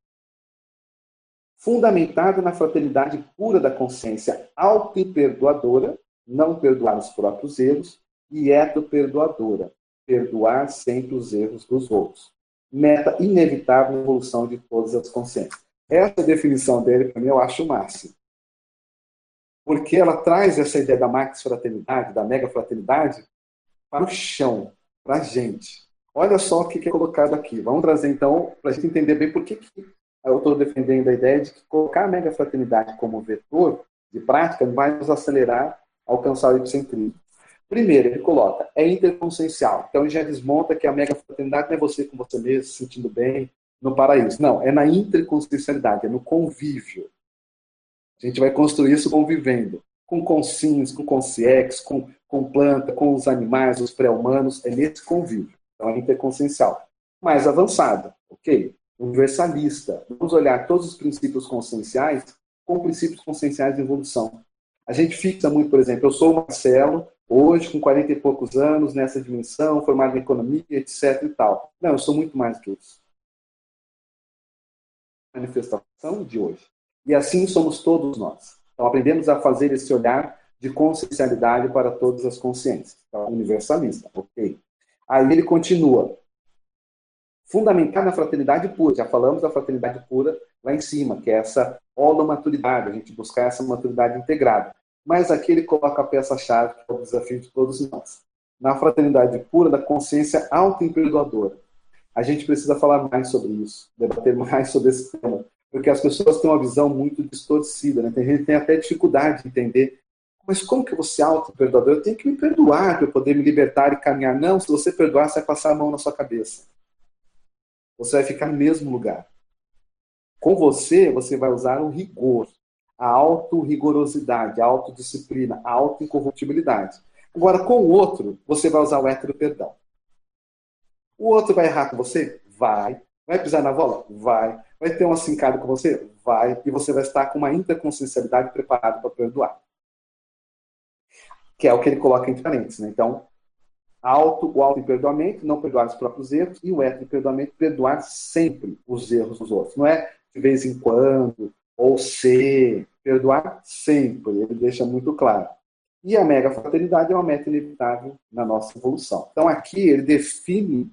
fundamentada na fraternidade pura da consciência auto-perdoadora, não perdoar os próprios erros, e eto-perdoadora, perdoar sempre os erros dos outros meta inevitável na evolução de todas as consciências. Essa definição dele, para mim, eu acho o máximo. Porque ela traz essa ideia da max fraternidade, da mega fraternidade, para o chão, para a gente. Olha só o que é colocado aqui. Vamos trazer, então, para a gente entender bem por que, que eu estou defendendo a ideia de que colocar a mega fraternidade como vetor de prática vai nos acelerar a alcançar o epicentrismo. Primeiro, ele coloca, é interconsciencial. Então, ele já desmonta que a mega fraternidade não é você com você mesmo, se sentindo bem no paraíso. Não, é na interconsciencialidade, é no convívio. A gente vai construir isso convivendo. Com consciência, com consciex, com, com planta, com os animais, os pré-humanos. É nesse convívio. Então, é interconsciencial. Mais avançado, ok? Universalista. Vamos olhar todos os princípios conscienciais com princípios conscienciais de evolução. A gente fixa muito, por exemplo, eu sou o Marcelo, hoje com 40 e poucos anos, nessa dimensão, formado em economia, etc e tal. Não, eu sou muito mais do que isso. Manifestação de hoje. E assim somos todos nós. Então aprendemos a fazer esse olhar de consciencialidade para todas as consciências. Então, universalista, ok. Aí ele continua. Fundamentar na fraternidade pura. Já falamos da fraternidade pura lá em cima, que é essa holomaturidade, a gente buscar essa maturidade integrada. Mas aqui ele coloca a peça-chave, que é o desafio de todos nós. Na fraternidade pura da consciência auto-imperdoadora. A gente precisa falar mais sobre isso, debater mais sobre esse tema, porque as pessoas têm uma visão muito distorcida. Né? Tem gente tem até dificuldade de entender Mas como que vou ser auto-perdoador? Eu tenho que me perdoar para eu poder me libertar e caminhar. Não, se você perdoar, você vai passar a mão na sua cabeça. Você vai ficar no mesmo lugar. Com você, você vai usar o rigor, a auto-rigorosidade, a autodisciplina, a auto-incorruptibilidade. Agora, com o outro, você vai usar o hétero-perdão. O outro vai errar com você? Vai. Vai pisar na bola? Vai. Vai ter uma cincada com você? Vai. E você vai estar com uma interconsciencialidade preparada para perdoar. Que é o que ele coloca entre parênteses. Né? Então, auto, o auto-perdoamento, não perdoar os próprios erros, e o hétero-perdoamento, perdoar sempre os erros dos outros. Não é de vez em quando, ou ser, perdoar sempre. Ele deixa muito claro. E a mega fraternidade é uma meta inevitável na nossa evolução. Então, aqui ele define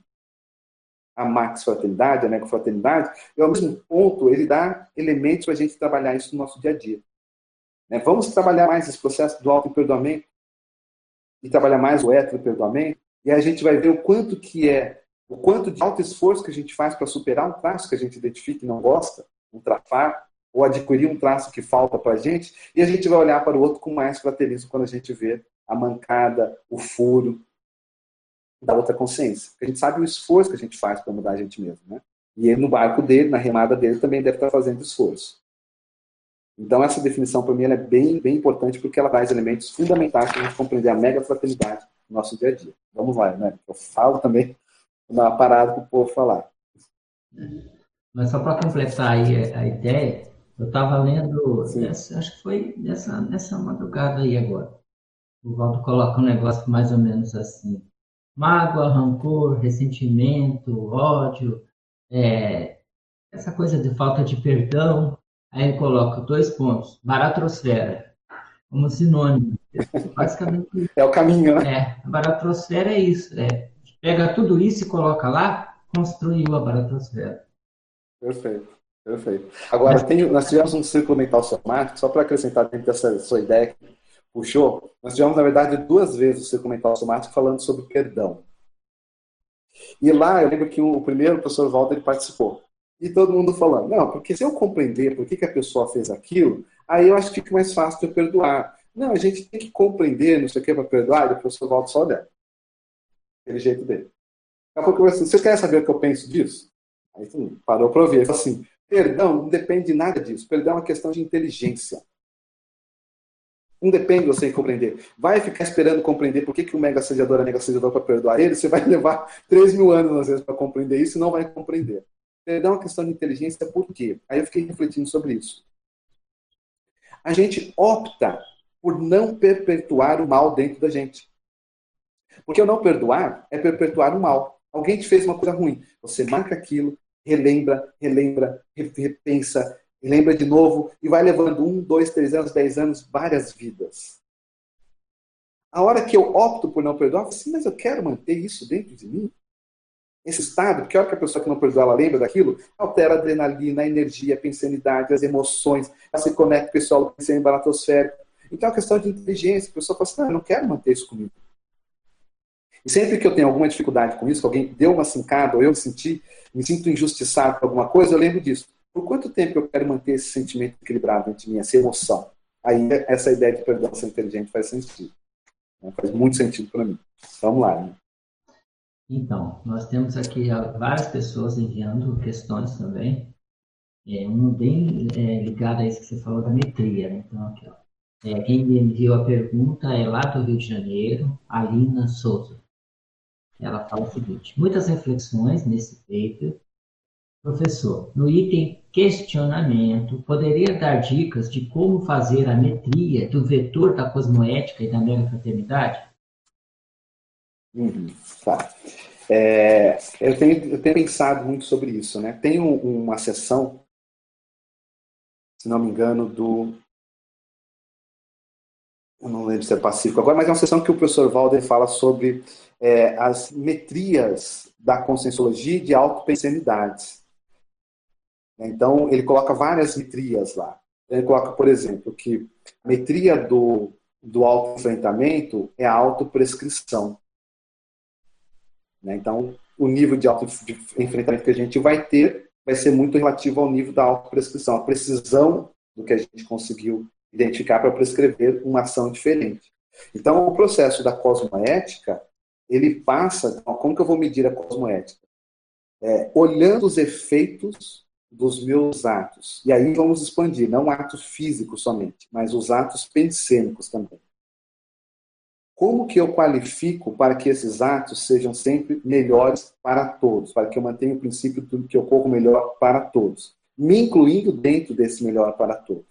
a max fraternidade, a mega fraternidade, e ao mesmo ponto ele dá elementos para a gente trabalhar isso no nosso dia a dia. Né? Vamos trabalhar mais esse processo do auto-perdoamento e trabalhar mais o hétero-perdoamento, e aí a gente vai ver o quanto que é, o quanto de alto esforço que a gente faz para superar um traço que a gente identifica e não gosta, um trafar, ou adquirir um traço que falta para a gente, e a gente vai olhar para o outro com mais fraternismo quando a gente vê a mancada, o furo da outra consciência. A gente sabe o esforço que a gente faz para mudar a gente mesmo. Né? E ele, no barco dele, na remada dele, também deve estar fazendo esforço. Então, essa definição, para mim, é bem, bem importante porque ela traz elementos fundamentais para a gente compreender a mega fraternidade no nosso dia a dia. Vamos lá, né? Eu falo também, uma parada para o povo falar. Mas só para completar aí a ideia, eu estava lendo, essa, acho que foi nessa, nessa madrugada aí agora. O Valdo coloca um negócio mais ou menos assim. Mágoa, rancor, ressentimento, ódio, é, essa coisa de falta de perdão. Aí ele coloca dois pontos. Baratrosfera, como sinônimo. Basicamente. É o caminho, né? É, a baratrosfera é isso. É, pega tudo isso e coloca lá, construiu a baratrosfera. Perfeito. Perfeito. Agora, tem, nós tivemos um círculo mental somático, só para acrescentar dentro dessa sua ideia que puxou, nós tivemos, na verdade, duas vezes o círculo mental somático falando sobre perdão. E lá, eu lembro que o primeiro o professor Walter participou. E todo mundo falando, não, porque se eu compreender por que, que a pessoa fez aquilo, aí eu acho que fica mais fácil de eu perdoar. Não, a gente tem que compreender, não sei o que, para perdoar, e o professor Walter só olha. Aquele jeito dele. Daqui a pouco eu assim, você quer saber o que eu penso disso? Aí parou para ouvir. Assim, Perdão não depende de nada disso. Perdão é uma questão de inteligência. Não depende de você compreender. Vai ficar esperando compreender por que, que o mega assediador é mega assediador para perdoar ele, você vai levar 3 mil anos, às vezes, para compreender isso e não vai compreender. É uma questão de inteligência, por quê? Aí eu fiquei refletindo sobre isso. A gente opta por não perpetuar o mal dentro da gente. Porque o não perdoar é perpetuar o mal. Alguém te fez uma coisa ruim. Você marca aquilo, relembra, relembra, repensa, lembra de novo e vai levando um, dois, três anos, dez anos, várias vidas. A hora que eu opto por não perdoar, eu falo assim, mas eu quero manter isso dentro de mim. Esse estado, porque a hora que a pessoa que não perdoa, ela lembra daquilo, altera a adrenalina, a energia, a pensanidade, as emoções, ela se conecta com o que em baratosférico. Então é uma questão de inteligência. A pessoa fala assim, não, eu não quero manter isso comigo. E sempre que eu tenho alguma dificuldade com isso, que alguém deu uma cincada, ou eu senti, me sinto injustiçado por alguma coisa, eu lembro disso. Por quanto tempo eu quero manter esse sentimento equilibrado entre mim, essa emoção? Aí essa ideia de ser inteligente faz sentido. Né? Faz muito sentido para mim. Vamos lá. Né? Então, nós temos aqui várias pessoas enviando questões também. É, um bem é, ligado a isso que você falou da metria. Né? Então, aqui, ó. É, quem me enviou a pergunta é lá do Rio de Janeiro, Alina Souza. Ela fala o seguinte: muitas reflexões nesse paper. Professor, no item questionamento, poderia dar dicas de como fazer a metria do vetor da cosmoética e da megafraternidade? Uhum, tá. É, eu, tenho, eu tenho pensado muito sobre isso. Né? Tem um, uma sessão, se não me engano, do eu não lembro se é Pacífico agora, mas é uma sessão que o professor Walder fala sobre é, as metrias da conscienciologia de autopensanidades. Então, ele coloca várias metrias lá. Ele coloca, por exemplo, que a metria do, do auto-enfrentamento é a autoprescrição. Né? Então, o nível de auto-enfrentamento que a gente vai ter vai ser muito relativo ao nível da autoprescrição, a precisão do que a gente conseguiu identificar para prescrever uma ação diferente. Então, o processo da cosmoética, ele passa, como que eu vou medir a cosmoética? É, olhando os efeitos dos meus atos. E aí vamos expandir, não atos físicos somente, mas os atos pensênicos também. Como que eu qualifico para que esses atos sejam sempre melhores para todos, para que eu mantenha o princípio de que ocorra melhor para todos, me incluindo dentro desse melhor para todos?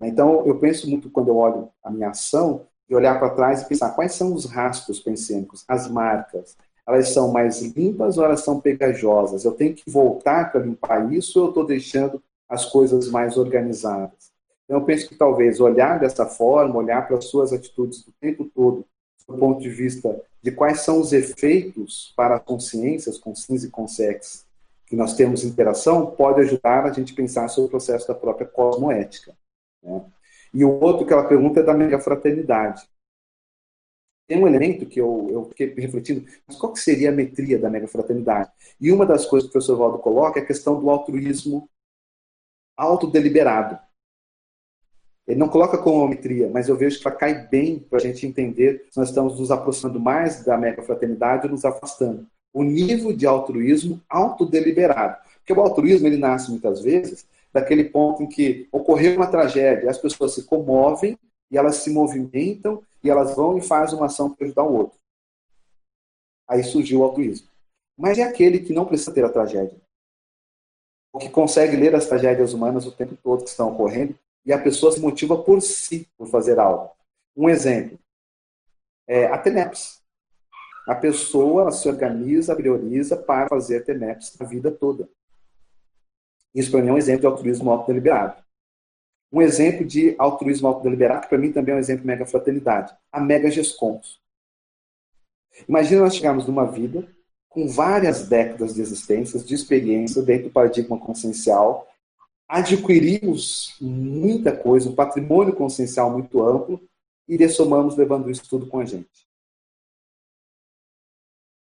Então, eu penso muito quando eu olho a minha ação, de olhar para trás e pensar quais são os rastros pensênicos, as marcas. Elas são mais limpas ou elas são pegajosas? Eu tenho que voltar para limpar isso ou eu estou deixando as coisas mais organizadas? Então, eu penso que talvez olhar dessa forma, olhar para as suas atitudes o tempo todo, do ponto de vista de quais são os efeitos para as consciências, consciência e consex, que nós temos interação, pode ajudar a gente a pensar sobre o processo da própria cosmoética. Né? E o outro que ela pergunta é da mega fraternidade. Tem um elemento que eu, eu fiquei refletindo, mas qual que seria a metria da mega fraternidade? E uma das coisas que o professor Valdo coloca é a questão do altruísmo autodeliberado. Ele não coloca como hometria, mas eu vejo que ela cai bem para a gente entender se nós estamos nos aproximando mais da mega fraternidade ou nos afastando. O nível de altruísmo autodeliberado. Porque o altruísmo ele nasce muitas vezes daquele ponto em que ocorreu uma tragédia, as pessoas se comovem e elas se movimentam e elas vão e fazem uma ação para ajudar o outro. Aí surgiu o altruísmo. Mas é aquele que não precisa ter a tragédia. O que consegue ler as tragédias humanas o tempo todo que estão ocorrendo e a pessoa se motiva por si, por fazer algo. Um exemplo, é a TENEPS. A pessoa se organiza, prioriza para fazer a TENEPS a vida toda. Isso para mim é um exemplo de altruísmo autodeliberado. Um exemplo de altruísmo autodeliberado, que para mim também é um exemplo de mega fraternidade, a mega gescons. Imagina nós chegarmos numa vida com várias décadas de existência, de experiência dentro do paradigma consciencial, adquirimos muita coisa, um patrimônio consciencial muito amplo e dessomamos levando isso tudo com a gente.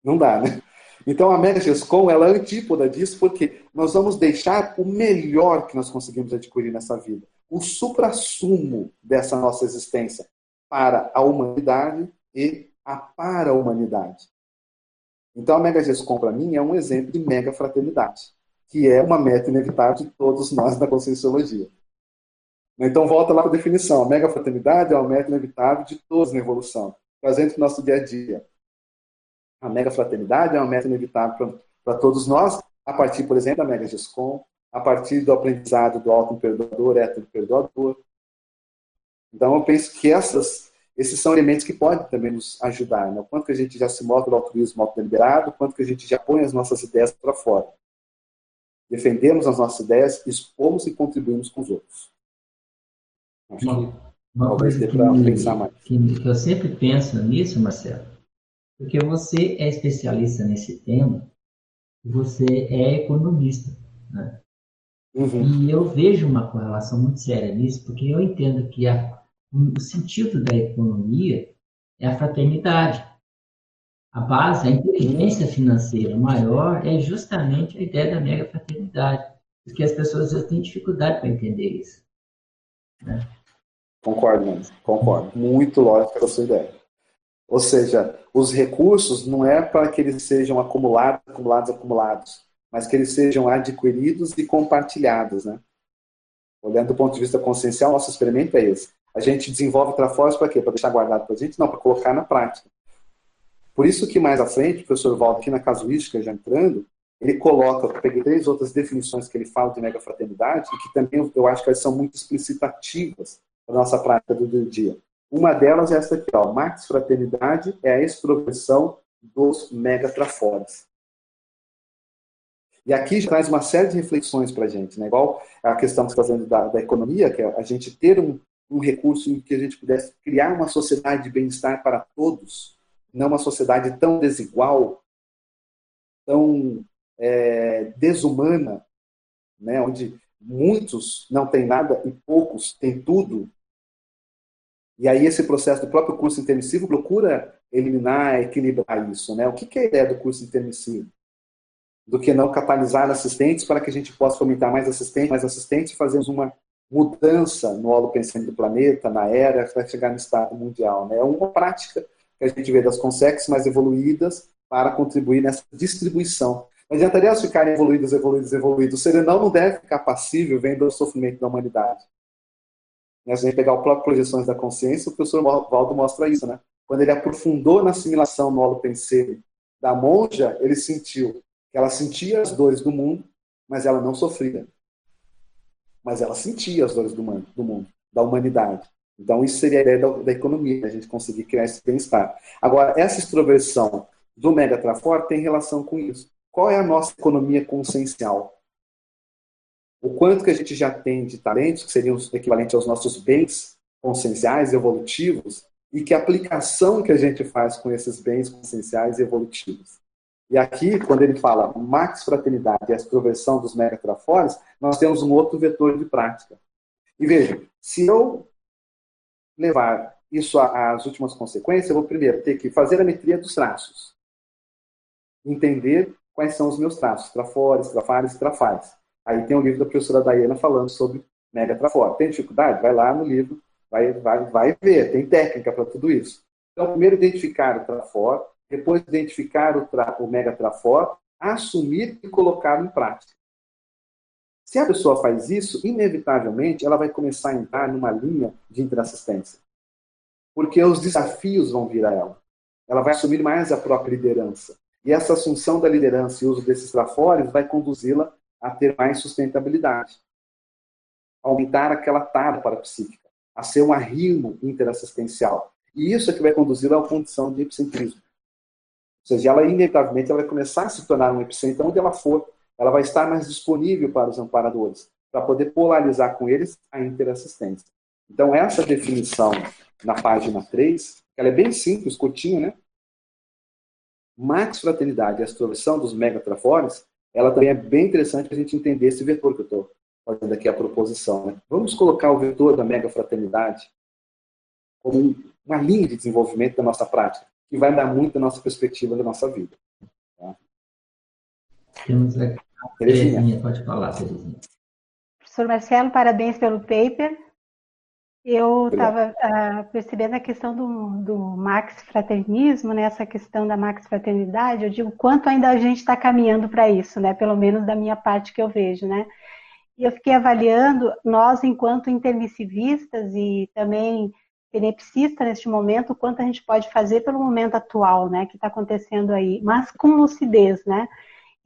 Não dá, né? Então a Mega GESCOM ela é antípoda disso porque nós vamos deixar o melhor que nós conseguimos adquirir nessa vida, o suprassumo dessa nossa existência para a humanidade e a para-humanidade. Então a Mega GESCOM para mim é um exemplo de mega fraternidade que é uma meta inevitável de todos nós da conscienciologia. Então, volta lá para a definição. A mega fraternidade é uma meta inevitável de todos na evolução, trazendo para o nosso dia a dia. A mega fraternidade é uma meta inevitável para todos nós, a partir, por exemplo, da mega GESCOM, a partir do aprendizado do auto-imperdoador, hétero-perdoador. Então, eu penso que essas, esses são elementos que podem também nos ajudar. Né? O quanto que a gente já se move do altruísmo autodeliberado, o quanto que a gente já põe as nossas ideias para fora defendemos as nossas ideias, expomos e contribuímos com os outros. Acho uma, que uma coisa que, me, pensar mais. Que, que eu sempre penso nisso, Marcelo, porque você é especialista nesse tema, você é economista, né? Uhum. E eu vejo uma correlação muito séria nisso, porque eu entendo que a, o sentido da economia é a fraternidade. A base, a inteligência financeira maior é justamente a ideia da mega fraternidade, porque as pessoas já têm dificuldade para entender isso. Né? Concordo, mano. concordo. Muito lógica a sua ideia. Ou seja, os recursos não é para que eles sejam acumulados, acumulados, acumulados, mas que eles sejam adquiridos e compartilhados, né? Olhando do ponto de vista consciencial, nosso experimento é esse. A gente desenvolve Traforce para quê? Para deixar guardado para a gente? Não, para colocar na prática. Por isso que mais à frente, o professor Valdo, aqui na casuística, já entrando, ele coloca, eu peguei três outras definições que ele fala de mega fraternidade e que também eu acho que elas são muito explicitativas da nossa prática do dia a dia. Uma delas é essa aqui, ó, Max Fraternidade é a exprogressão dos mega trafores. E aqui já traz uma série de reflexões para a gente, né? igual a questão que está fazendo da, da, economia, que é a gente ter um, um recurso em que a gente pudesse criar uma sociedade de bem-estar para todos, não uma sociedade tão desigual, tão é, desumana, né, onde muitos não têm nada e poucos têm tudo. E aí esse processo do próprio curso intermissivo procura eliminar, equilibrar isso. Né? O que é a ideia do curso intermissivo? Do que não catalisar assistentes para que a gente possa fomentar mais assistentes, mais assistentes e fazermos uma mudança no holopensene do planeta, na era, vai chegar no estado mundial. Né? É uma prática que a gente vê das consex mais evoluídas para contribuir nessa distribuição. Não adiantaria elas ficarem evoluídas, evoluídas, evoluídas. O serenão não deve ficar passível vendo o sofrimento da humanidade. Né? Se a gente pegar o próprio Projeções da Consciência, o professor Valdo mostra isso. Né? Quando ele aprofundou na assimilação no holopensene da monja, ele sentiu que ela sentia as dores do mundo, mas ela não sofria. Mas ela sentia as dores do mundo da humanidade. Então, isso seria a ideia da, da economia, a gente conseguir criar esse bem-estar. Agora, essa extroversão do Mega Trafor tem relação com isso. Qual é a nossa economia consciencial? O quanto que a gente já tem de talentos, que seriam equivalentes aos nossos bens conscienciais evolutivos, e que aplicação que a gente faz com esses bens conscienciais evolutivos. E aqui, quando ele fala max fraternidade e a extroversão dos megatrafores, nós temos um outro vetor de prática. E veja, se eu levar isso às últimas consequências, eu vou primeiro ter que fazer a metria dos traços. Entender quais são os meus traços, trafores, trafares trafais. Aí tem o livro da professora Dayana falando sobre mega trafor. Tem dificuldade? Vai lá no livro, vai, vai, vai ver, tem técnica para tudo isso. Então, primeiro identificar o trafor, depois identificar o, tra, o mega trafor, assumir e colocá-lo em prática. Se a pessoa faz isso, inevitavelmente ela vai começar a entrar numa linha de interassistência. Porque os desafios vão vir a ela. Ela vai assumir mais a própria liderança. E essa assunção da liderança e uso desses trafores vai conduzi-la a ter mais sustentabilidade. Aumentar aquela tara parapsíquica, a ser um arrimo interassistencial. E isso é que vai conduzi-la à condição de epicentrismo. Ou seja, ela inevitavelmente ela vai começar a se tornar um epicentro onde ela for. Ela vai estar mais disponível para os amparadores, para poder polarizar com eles a interassistência. Então, essa definição na página 3, ela é bem simples, curtinha, né? Max Fraternidade e a extroversão dos megatrafores, ela também é bem interessante a gente entender esse vetor que eu estou fazendo aqui a proposição. Né? Vamos colocar o vetor da mega fraternidade como uma linha de desenvolvimento da nossa prática que vai dar muito da nossa perspectiva da nossa vida. Tá? Terezinha, pode falar, Terezinha. Professor Marcelo, parabéns pelo paper. Eu estava uh, ah, percebendo a questão do, do max fraternismo, né, essa questão da max fraternidade, eu digo quanto ainda a gente está caminhando para isso, né, pelo menos da minha parte que eu vejo, né. E eu fiquei avaliando, nós enquanto intermissivistas e também benepsista neste momento, o quanto a gente pode fazer pelo momento atual, né, que está acontecendo aí, mas com lucidez, né,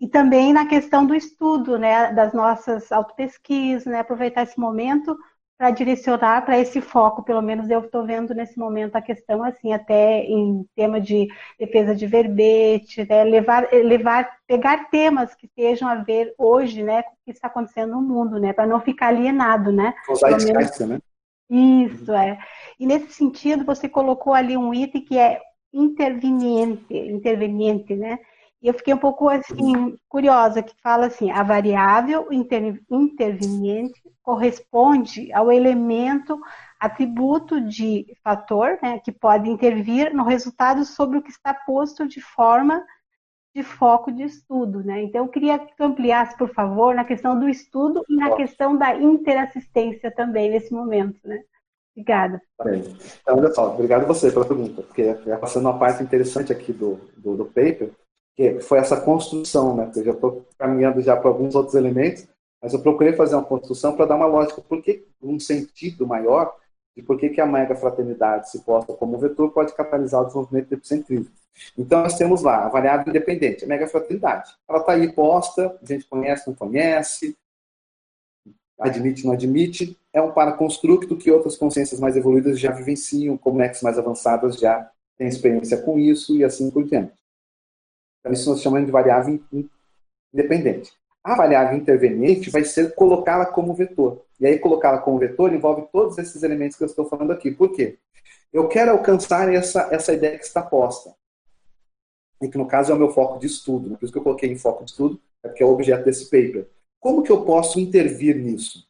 e também na questão do estudo, né, das nossas autopesquisas, né, aproveitar esse momento para direcionar para esse foco, pelo menos eu estou vendo nesse momento a questão assim, até em tema de defesa de verbete, né, levar, levar, pegar temas que estejam a ver hoje, né, com o que está acontecendo no mundo, né, para não ficar alienado, né. Usar menos... né? Isso, é. E nesse sentido, você colocou ali um item que é interveniente, interveniente, né? E eu fiquei um pouco assim curiosa que fala assim, a variável inter, interveniente corresponde ao elemento atributo de fator, né, que pode intervir no resultado sobre o que está posto de forma de foco de estudo, né? Então eu queria que tu ampliasse, por favor, na questão do estudo e na questão da interassistência também nesse momento, né? Obrigada. Então, olha só, obrigado você pela pergunta, porque é passando uma parte interessante aqui do, do, do paper, que foi essa construção, né? Eu já estou caminhando já para alguns outros elementos, mas eu procurei fazer uma construção para dar uma lógica, porque um sentido maior de por que, que a mega fraternidade se posta como vetor pode catalisar o desenvolvimento do epicentrismo. Então, nós temos lá a variável independente, a mega fraternidade. Ela está aí posta, a gente conhece, não conhece, admite, não admite. É um paraconstructo que outras consciências mais evoluídas já vivenciam, como mais avançadas já têm experiência com isso e assim por diante. Então, isso nós chamamos de variável independente. A variável interveniente vai ser colocá-la como vetor. E aí, colocá-la como vetor envolve todos esses elementos que eu estou falando aqui. Por quê? Eu quero alcançar essa, essa ideia que está posta. E que, no caso, é o meu foco de estudo. Por isso que eu coloquei em foco de estudo, é porque é o objeto desse paper. Como que eu posso intervir nisso?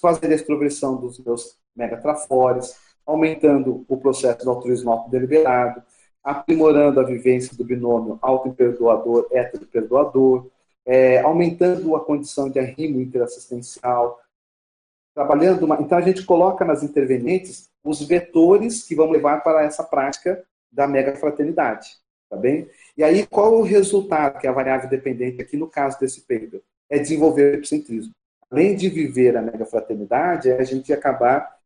Fazer a extroversão dos meus megatrafores, aumentando o processo do altruísmo autodeliberado, aprimorando a vivência do binômio auto-imperdoador, hétero-perdoador, é, aumentando a condição de arrimo interassistencial, trabalhando. Uma... Então, a gente coloca nas intervenientes os vetores que vão levar para essa prática da mega fraternidade. Tá bem? E aí, qual o resultado, que é a variável dependente aqui no caso desse paper? É desenvolver o epicentrismo. Além de viver a mega fraternidade, é a gente acabar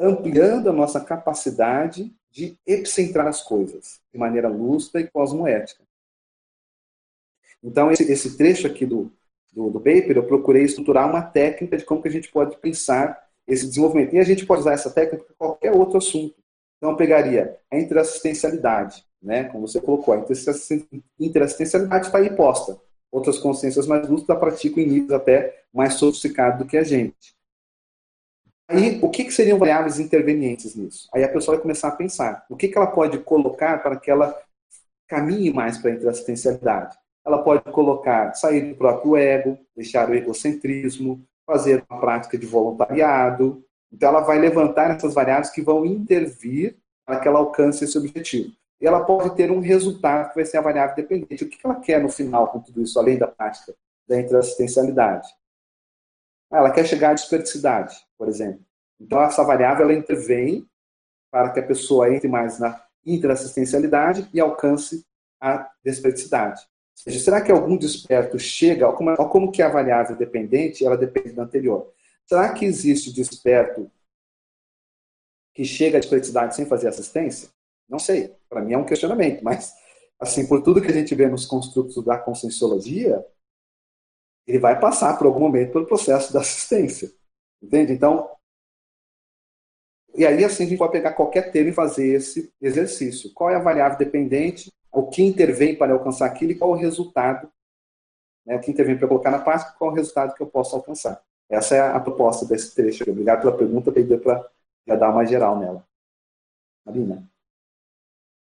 ampliando a nossa capacidade de epicentrar as coisas de maneira lúcida e cosmoética. Então, esse, esse trecho aqui do, do, do, paper, eu procurei estruturar uma técnica de como que a gente pode pensar esse desenvolvimento. E a gente pode usar essa técnica para qualquer outro assunto. Então, eu pegaria a interassistencialidade, né? como você colocou, a interassistencialidade está aí posta. Outras consciências mais lúcidas praticam em níveis até mais sofisticados do que a gente. Aí, o que, que seriam variáveis intervenientes nisso? Aí a pessoa vai começar a pensar. O que, que ela pode colocar para que ela caminhe mais para a interassistencialidade? Ela pode colocar, sair do próprio ego, deixar o egocentrismo, fazer uma prática de voluntariado. Então, ela vai levantar essas variáveis que vão intervir para que ela alcance esse objetivo. E ela pode ter um resultado que vai ser a variável dependente. O que ela quer no final com tudo isso, além da prática da interassistencialidade? Ela quer chegar à desperticidade, por exemplo. Então, essa variável ela intervém para que a pessoa entre mais na interassistencialidade e alcance a desperticidade. Ou seja, será que algum desperto chega, como, como que a variável dependente, ela depende da anterior. Será que existe desperto que chega à desperticidade sem fazer assistência? Não sei. Para mim é um questionamento, mas assim, por tudo que a gente vê nos construtos da conscienciologia, ele vai passar por algum momento pelo processo da assistência. Entende? Então, e aí assim a gente pode pegar qualquer tema e fazer esse exercício. Qual é a variável dependente? O que intervém para alcançar aquilo e qual o resultado? Né? O que intervém para colocar na prática qual o resultado que eu posso alcançar? Essa é a proposta desse trecho. Obrigado pela pergunta, deu para dar uma geral nela. Marina.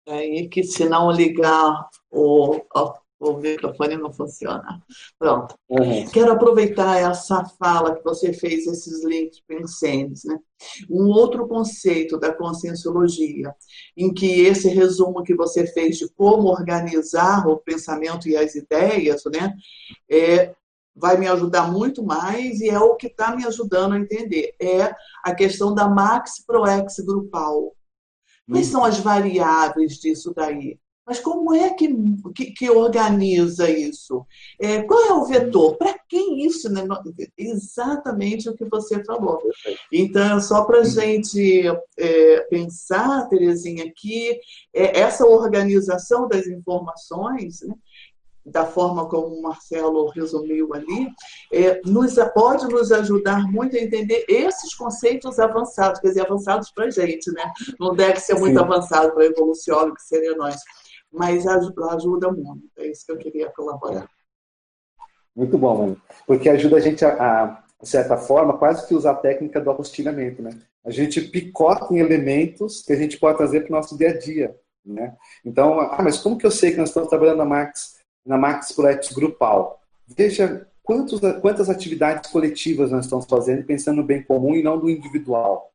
Aí que se não ligar o, o microfone não funciona. Pronto. Uhum. Quero aproveitar essa fala que você fez, esses links pensantes, né? Um outro conceito da conscienciologia, em que esse resumo que você fez de como organizar o pensamento e as ideias, né? É, vai me ajudar muito mais e é o que está me ajudando a entender. É a questão da max proex grupal. Quais são as variáveis disso daí? Mas como é que, que, que organiza isso? É, qual é o vetor? Para quem isso? Né? Exatamente o que você falou. Então, só para a gente é, pensar, Terezinha, que é, essa organização das informações, né? da forma como o Marcelo resumiu ali, é, nos, pode nos ajudar muito a entender esses conceitos avançados, quer dizer, avançados para a gente, né? Não deve ser muito Sim. avançado para evoluciólogo que seria nós mas ajuda muito. É isso que eu queria colaborar. Muito bom, mano. Porque ajuda a gente a, a, certa forma, quase que usar a técnica do apostilhamento, né? A gente picota em elementos que a gente pode trazer para o nosso dia a dia, né? Então, ah, mas como que eu sei que nós estamos trabalhando na Max, na Max Projetos grupal? Veja quantos, quantas atividades coletivas nós estamos fazendo pensando no bem comum e não do individual.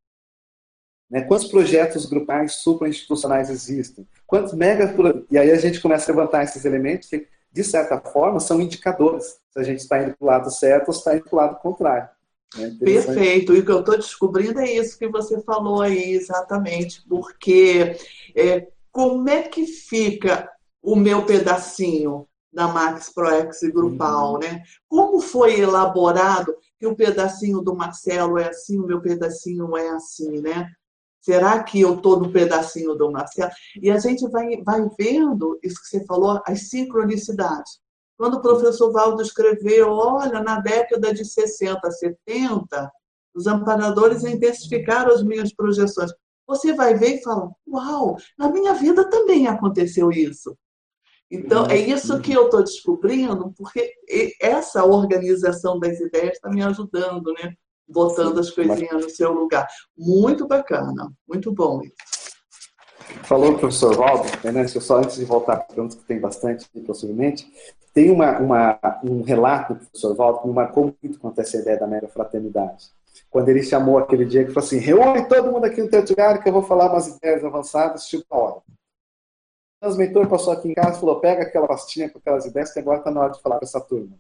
Né? Quantos projetos grupais suprainstitucionais existem? Quantos mega... E aí a gente começa a levantar esses elementos que, de certa forma, são indicadores se a gente está indo para o lado certo ou está indo para o lado contrário. Né? Perfeito. E o que eu estou descobrindo é isso que você falou aí, exatamente. Porque é, como é que fica o meu pedacinho da Max ProEx grupal, uhum. né? Como foi elaborado que o pedacinho do Marcelo é assim, o meu pedacinho é assim, né? Será que eu estou no pedacinho do Marcelo? E a gente vai, vai vendo isso que você falou, as sincronicidades. Quando o professor Valdo escreveu, olha, na década de 60, 70, os amparadores intensificaram as minhas projeções. Você vai ver e fala, uau, na minha vida também aconteceu isso. Então, é isso que eu estou descobrindo, porque essa organização das ideias está me ajudando, né? Botando as coisinhas no seu lugar. Muito bacana, muito bom isso. Falou o professor Valdo, né, só antes de voltar para perguntas que tem bastante, possivelmente, tem uma, uma, um relato do professor Valdo que me marcou muito quanto a essa ideia da mera fraternidade. Quando ele chamou aquele dia que falou assim, reúne todo mundo aqui no teu lugar que eu vou falar umas ideias avançadas, tipo a hora. O transmentor passou aqui em casa e falou, pega aquela pastinha com aquelas ideias que agora está na hora de falar com essa turma.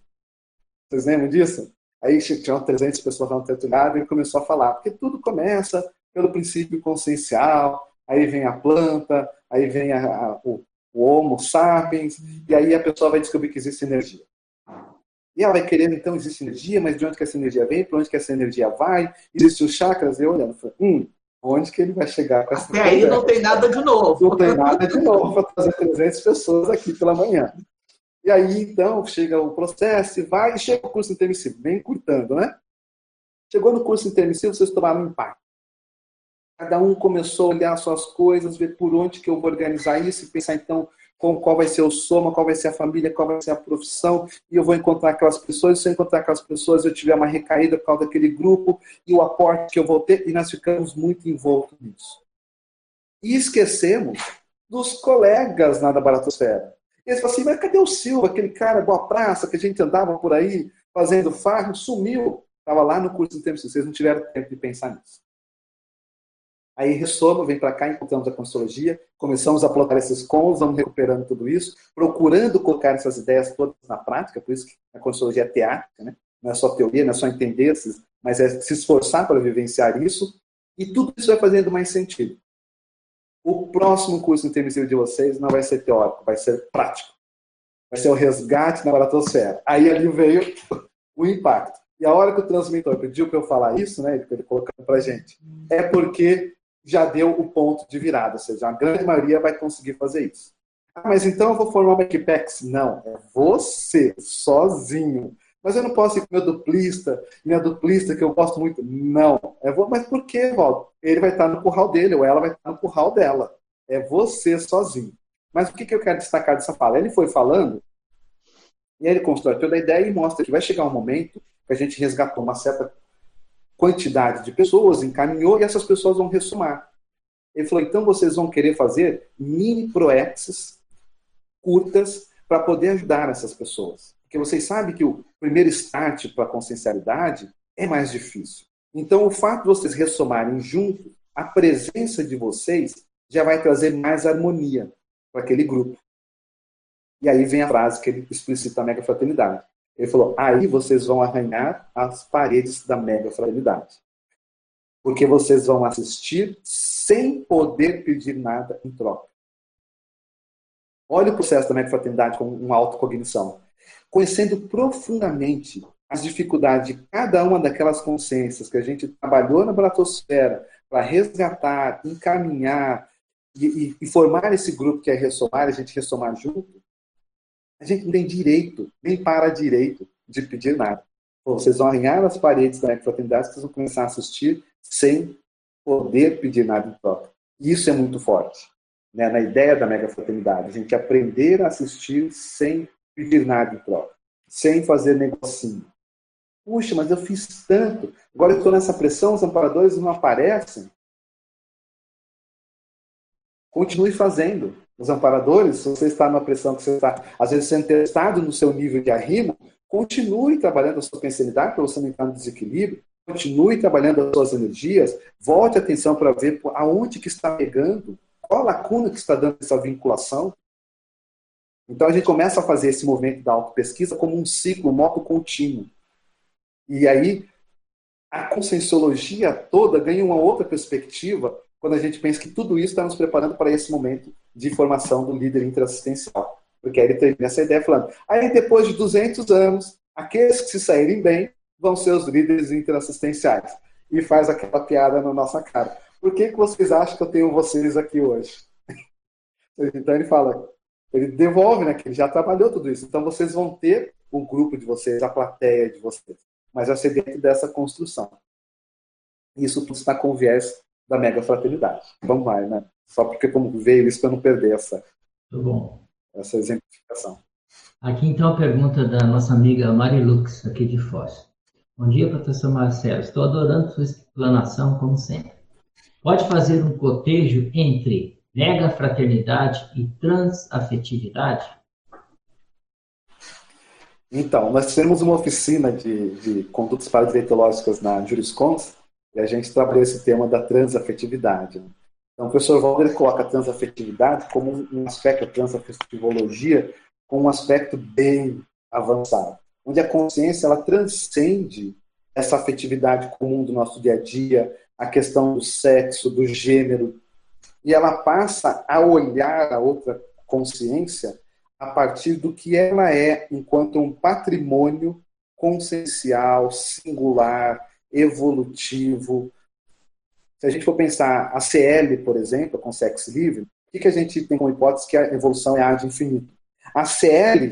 Vocês lembram disso? Aí tinham 300 pessoas lá no tertuliário e começou a falar, porque tudo começa pelo princípio consciencial, aí vem a planta, aí vem a, a, o, o Homo sapiens, e aí a pessoa vai descobrir que existe energia. E ela vai querendo, então, existe energia, mas de onde que essa energia vem? Para onde que essa energia vai? Existem os chakras? Eu olhando, falei, hum, onde que ele vai chegar com essa Até aí não tem nada de novo. Não tem nada de novo para trazer 300 pessoas aqui pela manhã. E aí, então, chega o processo vai, e chega o curso intermissivo, bem curtando, né? Chegou no curso intermissivo, vocês tomaram um impacto. Cada um começou a olhar suas coisas, ver por onde que eu vou organizar isso e pensar, então, com qual vai ser o soma, qual vai ser a família, qual vai ser a profissão, e eu vou encontrar aquelas pessoas, se eu encontrar aquelas pessoas, eu tiver uma recaída por causa daquele grupo, e o aporte que eu vou ter, e nós ficamos muito envoltos nisso. E esquecemos dos colegas na da. E eles falam assim, mas cadê o Silva, aquele cara boa praça, que a gente andava por aí fazendo farro, sumiu. Estava lá no curso de tempo, vocês não tiveram tempo de pensar nisso. Aí ressoma, vem para cá, encontramos a consultoria, começamos a plotar esses cons, vamos recuperando tudo isso, procurando colocar essas ideias todas na prática, por isso que a consultoria é teática, né? não é só teoria, não é só entender, mas é se esforçar para vivenciar isso, e tudo isso vai fazendo mais sentido. O próximo curso intermissivo de vocês não vai ser teórico, vai ser prático. Vai ser o resgate na baratosfera. Aí ali veio o impacto. E a hora que o transmissor pediu para eu falar isso, né, ele colocando para gente, é porque já deu o ponto de virada, ou seja, a grande maioria vai conseguir fazer isso. Ah, mas então eu vou formar uma Equipex? Não, é você, sozinho. Mas eu não posso ir com meu duplista, minha duplista que eu gosto muito. Não. É vou, mas por que, Valdo? Ele vai estar no curral dele, ou ela vai estar no curral dela. É você sozinho. Mas o que, que eu quero destacar dessa fala? Ele foi falando, e aí ele constrói toda a ideia e mostra que vai chegar um momento que a gente resgatou uma certa quantidade de pessoas, encaminhou e essas pessoas vão ressumar. Ele falou: então vocês vão querer fazer mini proexes curtas para poder ajudar essas pessoas. Porque vocês sabem que o primeiro start para a consciencialidade é mais difícil. Então, o fato de vocês ressomarem junto, a presença de vocês já vai trazer mais harmonia para aquele grupo. E aí vem a frase que ele explicita a mega fraternidade. Ele falou: aí vocês vão arranhar as paredes da mega fraternidade. Porque vocês vão assistir sem poder pedir nada em troca. Olha o processo da mega fraternidade com uma autocognição. Conhecendo profundamente as dificuldades de cada uma daquelas consciências que a gente trabalhou na bratosfera para resgatar, encaminhar e, e, e, formar esse grupo que é ressomar, a gente ressomar junto, a gente não tem direito, nem para direito, de pedir nada. vocês vão alinhar as paredes da fraternidade, vocês vão começar a assistir sem poder pedir nada em troca. Isso é muito forte, né? na ideia da mega fraternidade. A gente aprender a assistir sem pedir nada em troca, sem fazer negocinho. Puxa, mas eu fiz tanto, agora eu estou nessa pressão, os amparadores não aparecem. Continue fazendo os amparadores, se você está numa pressão que você está, às vezes, sendo testado no seu nível de arrimo, continue trabalhando a sua pensanidade para você não entrar no desequilíbrio, continue trabalhando as suas energias, volte a atenção para ver aonde que está pegando, qual a lacuna que está dando essa vinculação. Então a gente começa a fazer esse movimento da autopesquisa como um ciclo, um moto contínuo. E aí a conscienciologia toda ganha uma outra perspectiva quando a gente pensa que tudo isso está nos preparando para esse momento de formação do líder interassistencial. Porque aí ele tem essa ideia falando, aí depois de 200 anos, aqueles que se saírem bem vão ser os líderes interassistenciais. E faz aquela piada na nossa cara. Por que, que vocês acham que eu tenho vocês aqui hoje? então ele fala, ele devolve, né, que ele já trabalhou tudo isso. Então vocês vão ter o grupo de vocês, a plateia de vocês. Mas vai ser dentro dessa construção. Isso tudo está com viés da mega fraternidade. Vamos lá, né? Só porque como veio isso para não perder essa, Muito bom. essa exemplificação. Aqui então a pergunta da nossa amiga Marilux, aqui de Foz. Bom dia, professor Marcelo. Estou adorando sua explanação, como sempre. Pode fazer um cotejo entre mega fraternidade e transafetividade? Então, nós temos uma oficina de, de condutas paradiretológicas na Juriscons e a gente trabalhou esse tema da transafetividade. Então, o professor Walder coloca a transafetividade como um aspecto, a transafetivologia, como um aspecto bem avançado. onde a consciência ela transcende essa afetividade comum do nosso dia a dia, a questão do sexo, do gênero, e ela passa a olhar a outra consciência a partir do que ela é enquanto um patrimônio consciencial, singular, evolutivo. Se a gente for pensar a CL, por exemplo, com sexo livre, o que, a gente tem como hipótese que a evolução é a de infinito? A CL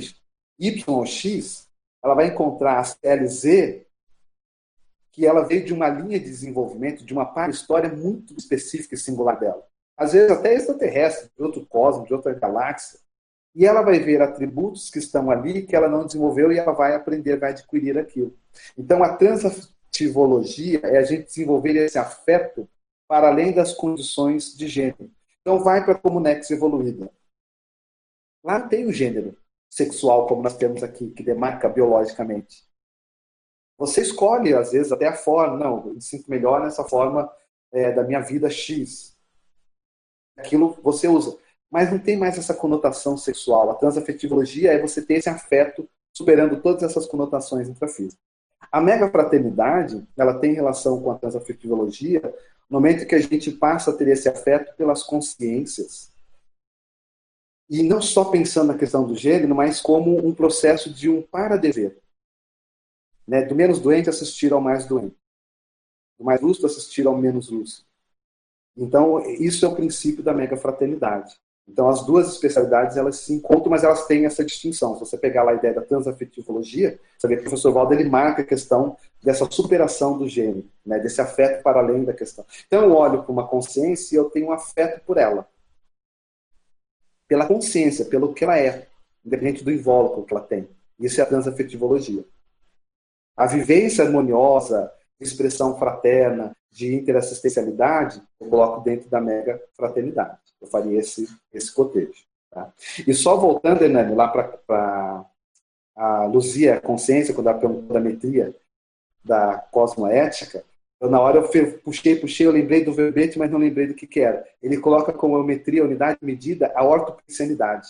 Y ou X, ela vai encontrar a CLZ que ela veio de uma linha de desenvolvimento, de uma história muito específica e singular dela. Às vezes até extraterrestre, de outro cosmos, de outra galáxia. E ela vai ver atributos que estão ali que ela não desenvolveu e ela vai aprender, vai adquirir aquilo. Então a transafetivologia é a gente desenvolver esse afeto para além das condições de gênero. Então vai para a comunex evoluída. Lá tem o gênero sexual como nós temos aqui, que demarca biologicamente. Você escolhe, às vezes, até a forma. Não, eu me sinto melhor nessa forma é, da minha vida X. Aquilo você usa. Mas não tem mais essa conotação sexual. A transafetivologia é você ter esse afeto superando todas essas conotações intrafísicas. A mega fraternidade, ela tem relação com a transafetivologia no momento que a gente passa a ter esse afeto pelas consciências. E não só pensando na questão do gênero, mas como um processo de um para-dever. Né? Do menos doente assistir ao mais doente. Do mais lúcido assistir ao menos lúcido. Então, isso é o princípio da mega fraternidade. Então, as duas especialidades elas se encontram, mas elas têm essa distinção. Se você pegar lá a ideia da transafetivologia, você vê que o professor Waldo ele marca a questão dessa superação do gênero, né? desse afeto para além da questão. Então, eu olho para uma consciência e eu tenho um afeto por ela. Pela consciência, pelo que ela é, independente do invólucro que ela tem. Isso é a transafetivologia. A vivência harmoniosa, expressão fraterna, de interassistencialidade, eu coloco dentro da mega fraternidade. Eu faria esse, esse cotejo. Tá? E só voltando, Hernani, lá para a Luzia Consciência, quando ela perguntou da metria da cosmoética, eu, na hora eu puxei, puxei, eu lembrei do verbete, mas não lembrei do que, que era. Ele coloca como metria, unidade de medida, a ortopensanidade.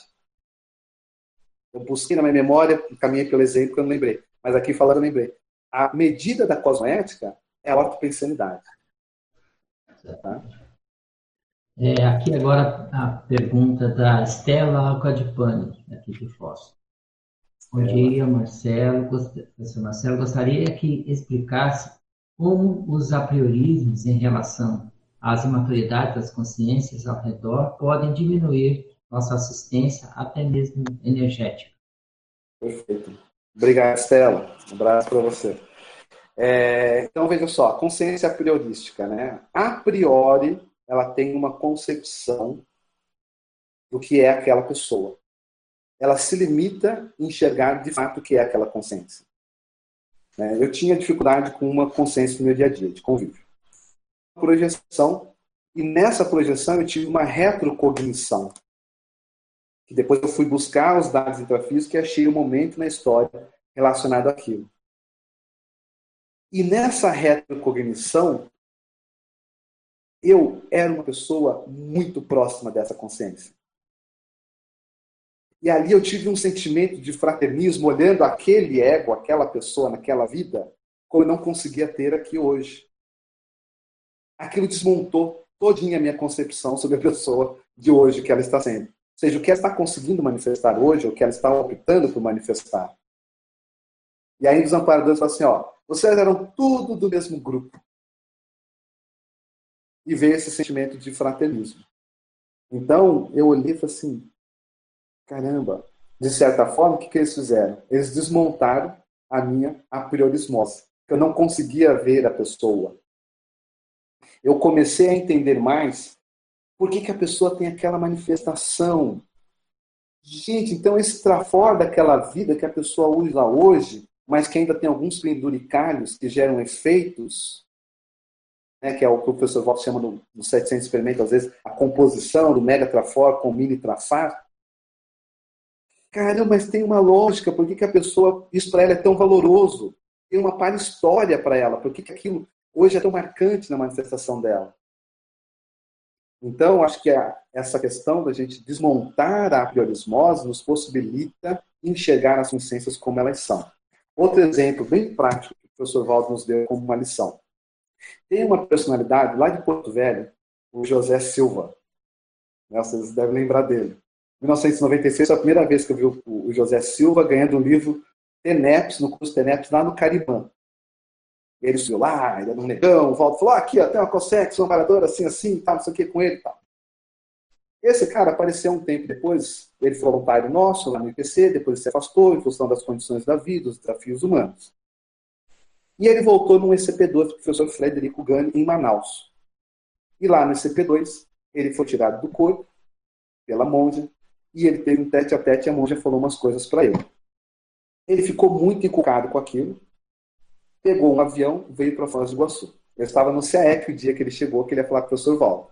Eu busquei na minha memória, caminhei pelo exemplo eu não lembrei. Mas aqui falando, eu lembrei a medida da cosmoética é a ortopensanidade. Tá? É, aqui agora a pergunta da Estela Alcadipani, aqui de Foz. Bom dia, Marcelo. Professor Marcelo, gostaria que explicasse como os apriorismos em relação às imaturidades das consciências ao redor podem diminuir nossa assistência, até mesmo energética. Perfeito. Obrigado, Estela. Um abraço para você. É, então, veja só, consciência priorística, né? A priori, ela tem uma concepção do que é aquela pessoa. Ela se limita a enxergar de fato o que é aquela consciência. Né? Eu tinha dificuldade com uma consciência no meu dia a dia, de convívio. Projeção, e nessa projeção eu tive uma retrocognição que depois eu fui buscar os dados intrafísicos e achei um momento na história relacionado àquilo. E nessa retrocognição, eu era uma pessoa muito próxima dessa consciência. E ali eu tive um sentimento de fraternismo olhando aquele ego, aquela pessoa naquela vida, como eu não conseguia ter aqui hoje. Aquilo desmontou todinha a minha concepção sobre a pessoa de hoje que ela está sendo seja, o que ela está conseguindo manifestar hoje, o que ela está optando por manifestar. E aí os amparadores falam assim, ó, vocês eram tudo do mesmo grupo. E veio esse sentimento de fraternismo. Então, eu olhei e falei assim, caramba, de certa forma, o que, que eles fizeram? Eles desmontaram a minha a priorismose. Eu não conseguia ver a pessoa. Eu comecei a entender mais por que, que a pessoa tem aquela manifestação? Gente, então esse trafor daquela vida que a pessoa usa hoje, mas que ainda tem alguns penduricalhos que geram efeitos, né, que é o que o professor Walter chama no, no 700 experimentos, às vezes, a composição do mega trafor com mini trafar. Caramba, mas tem uma lógica, por que, que a pessoa, isso para ela é tão valoroso? Tem uma para história para ela, por que, que aquilo hoje é tão marcante na manifestação dela? Então, acho que essa questão da gente desmontar a priorismose nos possibilita enxergar as consciências como elas são. Outro exemplo bem prático que o professor Valdo nos deu como uma lição. Tem uma personalidade lá de Porto Velho, o José Silva. Né, vocês devem lembrar dele. Em 1996 foi a primeira vez que eu vi o José Silva ganhando o livro Teneps, no curso Teneps, lá no Caribã. Ele subiu lá, ele era um negão, o Valdo falou, ah, aqui, ó, tem uma Cossex, um amparador assim, assim, tal, não sei o que com ele e tal. Esse cara apareceu um tempo depois, ele foi voluntário nosso lá no IPC, depois se afastou em função das condições da vida, dos desafios humanos. E ele voltou no ECP2 do professor Frederico Gani, em Manaus. E lá no ECP2, ele foi tirado do corpo pela monja, e ele teve um tete a tete e a monja falou umas coisas para ele. Ele ficou muito encucado com aquilo, pegou um avião, veio para Foz do Iguaçu. Eu estava no CAEC o dia que ele chegou, que ele ia falar com o professor Valdo.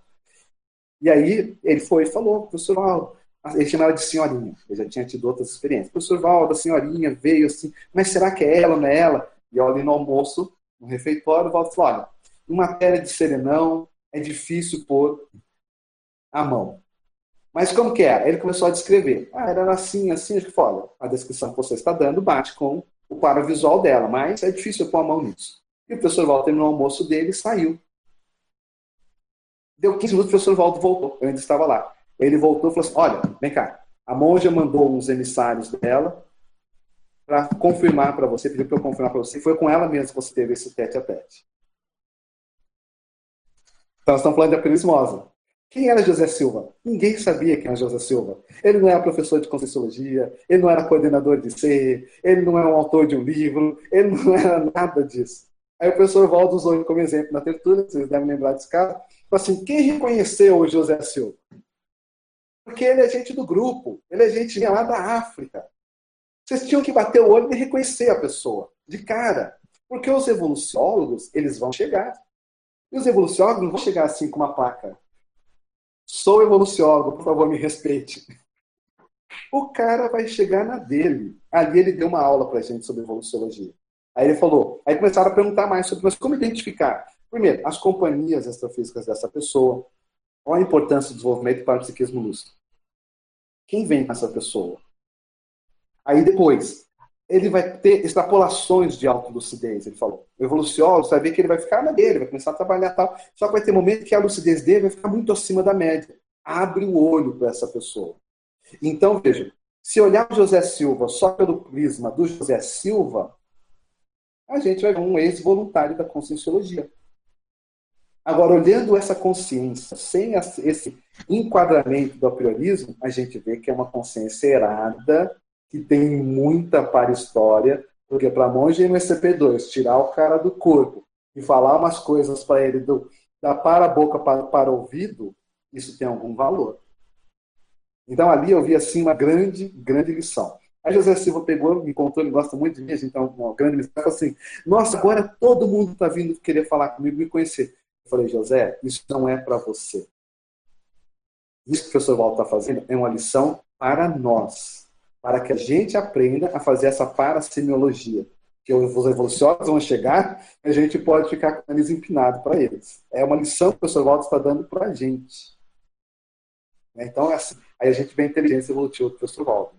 E aí ele foi e falou, professor Valdo, ele chamava de senhorinha, ele já tinha tido outras experiências. Professor Valdo, a senhorinha veio assim, mas será que é ela ou não é ela? E eu ali no almoço, no refeitório, o Valdo falou, olha, em matéria de serenão, é difícil pôr a mão. Mas como que é? Ele começou a descrever. Ah, era assim, assim, acho que fala. A descrição que você está dando bate com o quadro visual dela, mas é difícil eu pôr a mão nisso. E o professor Walter terminou o almoço dele e saiu. Deu 15 minutos, o professor Walter voltou. Eu ainda estava lá. Ele voltou e falou assim: Olha, vem cá. A monja mandou uns emissários dela para confirmar para você, pediu para eu confirmar para você. Foi com ela mesmo que você teve esse tete a tete. Então, nós estamos falando de apelismosa. Quem era José Silva? Ninguém sabia quem era José Silva. Ele não era professor de Conscienciologia, ele não era coordenador de C, ele não é um autor de um livro, ele não era nada disso. Aí o professor Valdo usou ele como exemplo na tertúlia, vocês devem lembrar desse falou assim, quem reconheceu o José Silva? Porque ele é gente do grupo, ele é gente lá da África. Vocês tinham que bater o olho e reconhecer a pessoa, de cara. Porque os evoluciólogos, eles vão chegar. E os evoluciólogos não vão chegar assim com uma placa Sou evoluciólogo, por favor, me respeite. O cara vai chegar na dele. Ali ele deu uma aula pra gente sobre evoluciologia. Aí ele falou, aí começaram a perguntar mais sobre, mas como identificar? Primeiro, as companhias extrafísicas dessa pessoa, qual a importância do desenvolvimento para o psiquismo lúcido? Quem vem com essa pessoa? Aí depois, ele vai ter extrapolações de autolucidez, ele falou. O evoluciólogo vai ver que ele vai ficar na dele, vai começar a trabalhar tal. Só que vai ter momento que a lucidez dele vai ficar muito acima da média. Abre o olho para essa pessoa. Então, veja, se olhar o José Silva só pelo prisma do José Silva, a gente vai ver um ex-voluntário da conscienciologia. Agora, olhando essa consciência, sem esse enquadramento do apriorismo, a gente vê que é uma consciência errada que tem muita para história, porque para monge no SCP-2, tirar o cara do corpo e falar umas coisas para ele do, da para boca para, para ouvido, isso tem algum valor. Então ali eu vi assim uma grande, grande lição. Aí José Silva pegou, me contou, ele gosta muito de mim, então uma grande lição, falou assim, nossa, agora todo mundo está vindo querer falar comigo, me conhecer. Eu falei, José, isso não é para você. Isso que o professor Walter está fazendo é uma lição para nós para que a gente aprenda a fazer essa parasemiologia. Que os evolucionários vão chegar e a gente pode ficar com o nariz empinado para eles. É uma lição que o professor Walter está dando para a gente. Então, é assim, aí a gente vê a inteligência evolutiva do professor Walter.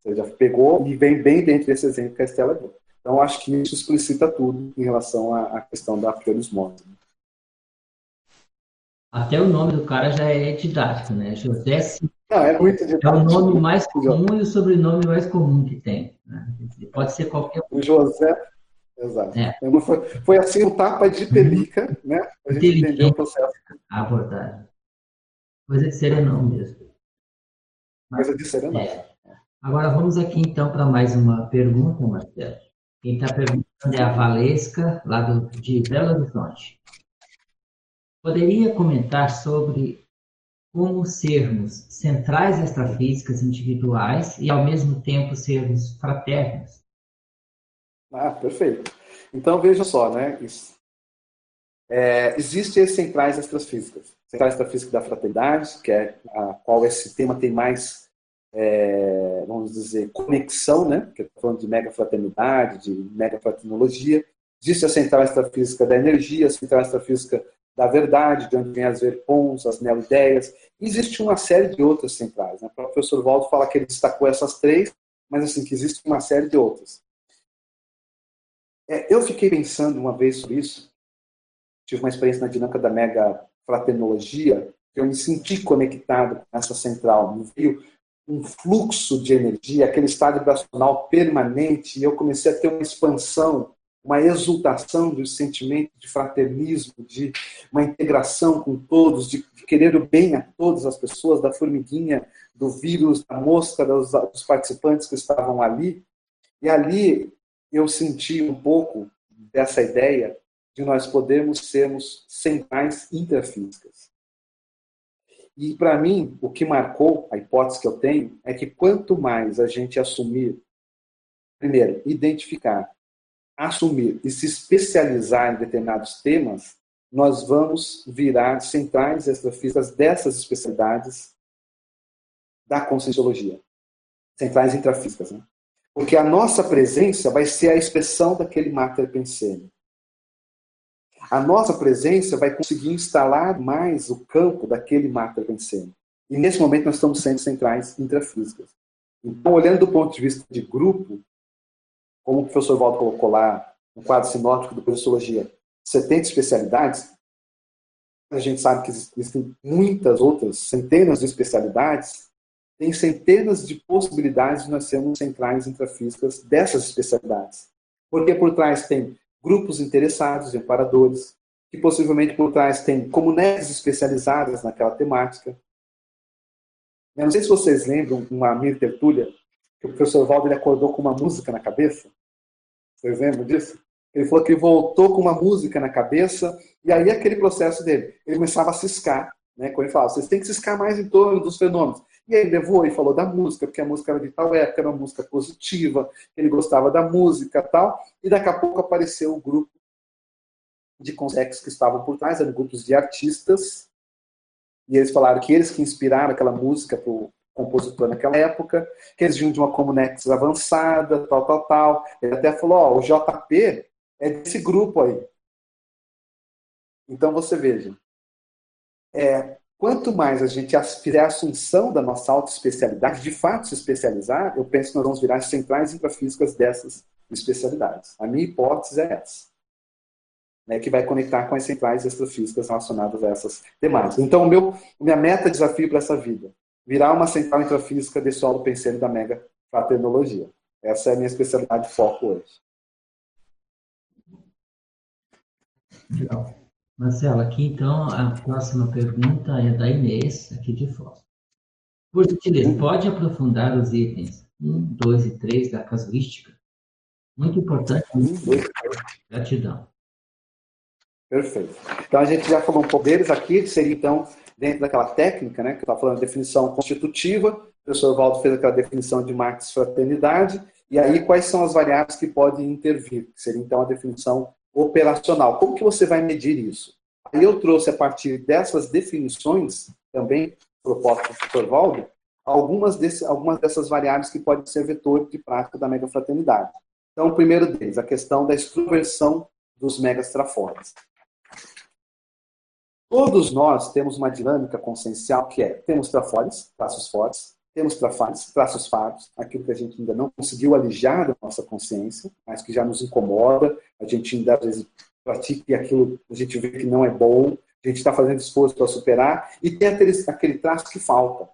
Você já pegou e vem bem dentro desse exemplo que a Estela deu. Então, acho que isso explicita tudo em relação à, questão da priorismose. Até o nome do cara já é didático, né? José não, é muito É o nome mais comum e o sobrenome mais comum que tem. Né? Pode ser qualquer um. O José, exato. É. Foi, foi, assim um tapa de pelica, né? A gente entendeu o processo. A abordagem. Coisa de serenão mesmo. Coisa de serenão. É. Agora vamos aqui então para mais uma pergunta, Marcelo. Quem está perguntando é a Valesca, lá do, de Belo Horizonte. Poderia comentar sobre como sermos centrais extrafísicas individuais e, ao mesmo tempo, sermos fraternos. Ah, perfeito. Então, veja só, né? Isso. É, Existem as centrais extrafísicas. Centrais extrafísicas da fraternidade, que é a qual esse tema tem mais, é, vamos dizer, conexão, né? Que estou falando de mega fraternidade, de mega fraternologia. Existe a central extrafísica da energia, a central extrafísica da verdade, de onde vem as verpons, as neo-ideias. Existe uma série de outras centrais. Né? O professor Waldo fala que ele destacou essas três, mas assim, que existe uma série de outras. É, eu fiquei pensando uma vez sobre isso, tive uma experiência na dinâmica da mega fraternologia, eu me senti conectado com essa central, me veio um fluxo de energia, aquele estado vibracional permanente, e eu comecei a ter uma expansão, uma exultação do sentimento de fraternismo, de uma integração com todos, de, querer o bem a todas as pessoas, da formiguinha, do vírus, da mosca, dos, dos participantes que estavam ali. E ali eu senti um pouco dessa ideia de nós podermos sermos centrais intrafísicas. E para mim, o que marcou, a hipótese que eu tenho, é que quanto mais a gente assumir, primeiro, identificar, assumir e se especializar em determinados temas, nós vamos virar centrais extrafísicas dessas especialidades da conscienciologia. Centrais intrafísicas, né? Porque a nossa presença vai ser a expressão daquele mater pensene. A nossa presença vai conseguir instalar mais o campo daquele mater pensene. E nesse momento nós estamos sendo centrais intrafísicas. Então, olhando do ponto de vista de grupo, como o professor Waldo colocou lá no quadro sinótico do Conscienciologia, 70 especialidades, a gente sabe que existem muitas outras, centenas de especialidades, tem centenas de possibilidades de nós sermos centrais intrafísicas dessas especialidades. Porque por trás tem grupos interessados, reparadores, que possivelmente por trás tem comunidades especializadas naquela temática. Eu não sei se vocês lembram uma mini tertúlia que o professor Valdo ele acordou com uma música na cabeça. Vocês lembram disso? Ele falou que voltou com uma música na cabeça, e aí aquele processo dele, ele começava a ciscar, né? Quando ele falava, vocês têm que ciscar mais em torno dos fenômenos. E aí ele levou e falou da música, porque a música era de tal época, era uma música positiva, ele gostava da música tal, e daqui a pouco apareceu o grupo de consexos que estavam por trás, eram grupos de artistas, e eles falaram que eles que inspiraram aquela música para o compositor naquela época, que eles vinham de uma comunex avançada, tal, tal, tal. Ele até falou, ó, o JP é desse grupo aí. Então você veja, é, quanto mais a gente fizer a assunção da nossa autoespecialidade, de fato se especializar, eu penso que nós vamos virar centrais intrafísicas dessas especialidades. A minha hipótese é essa. Né, que vai conectar com as centrais extrafísicas relacionadas a essas temáticas. Então, o meu, minha meta desafio para essa vida, virar uma central intrafísica de solo pensando da mega fraternologia. Essa é a minha especialidade de foco hoje. Legal. Marcelo, aqui então a próxima pergunta é da Inês, aqui de Foz. Por gentileza, pode aprofundar os itens 1, 2 e 3 da casuística? Muito importante. Gratidão. Perfeito. Então a gente já falou um pouco deles aqui, seria então dentro daquela técnica, né, que estava falando, definição constitutiva, o professor Valdo fez aquela definição de Marx fraternidade, e aí quais são as variáveis que podem intervir, que seria então a definição operacional. Como que você vai medir isso? Aí eu trouxe a partir dessas definições, também propostas do professor Valdo, algumas, desse, algumas dessas variáveis que podem ser vetor de prática da megafraternidade. Então, o primeiro deles, a questão da extroversão dos megas trafores. Todos nós temos uma dinâmica consciencial que é, temos trafores, traços fortes, temos trafores, traços fartos, aquilo que a gente ainda não conseguiu alijar da nossa consciência, mas que já nos incomoda, a gente ainda às vezes pratica e aquilo a gente vê que não é bom, a gente está fazendo esforço para superar, e tem aquele, aquele traço que falta.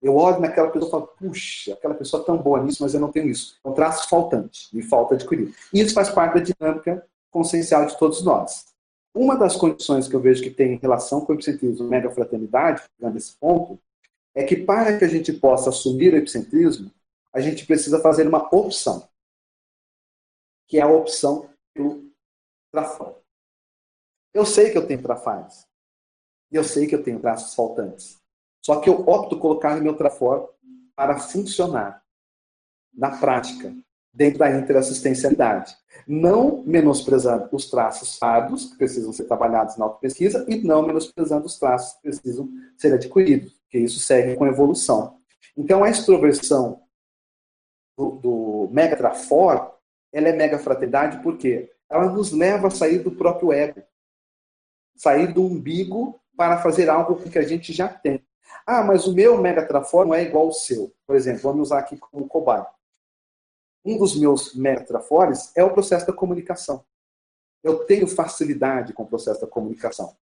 Eu olho naquela pessoa e falo, puxa, aquela pessoa é tão boa nisso, mas eu não tenho isso. É um traço faltante, me falta adquirir. E isso faz parte da dinâmica consciencial de todos nós. Uma das condições que eu vejo que tem relação com o epicentrismo e mega fraternidade, nesse ponto, é que para que a gente possa assumir o epicentrismo, a gente precisa fazer uma opção, que é a opção pelo trafão. Eu sei que eu tenho trafares. E eu sei que eu tenho traços faltantes. Só que eu opto colocar no meu trafor para funcionar na prática, dentro da interassistencialidade. Não menosprezando os traços fardos, que precisam ser trabalhados na autopesquisa, e não menosprezando os traços que precisam ser adquiridos, porque isso segue com evolução. Então, a extroversão do, do megatrafor, ela é mega fraternidade porque ela nos leva a sair do próprio ego, sair do umbigo para fazer algo que a gente já tem. Ah, mas o meu megatrafor não é igual ao seu. Por exemplo, vamos usar aqui como cobaia. Um dos meus metrafores é o processo da comunicação. Eu tenho facilidade com o processo da comunicação.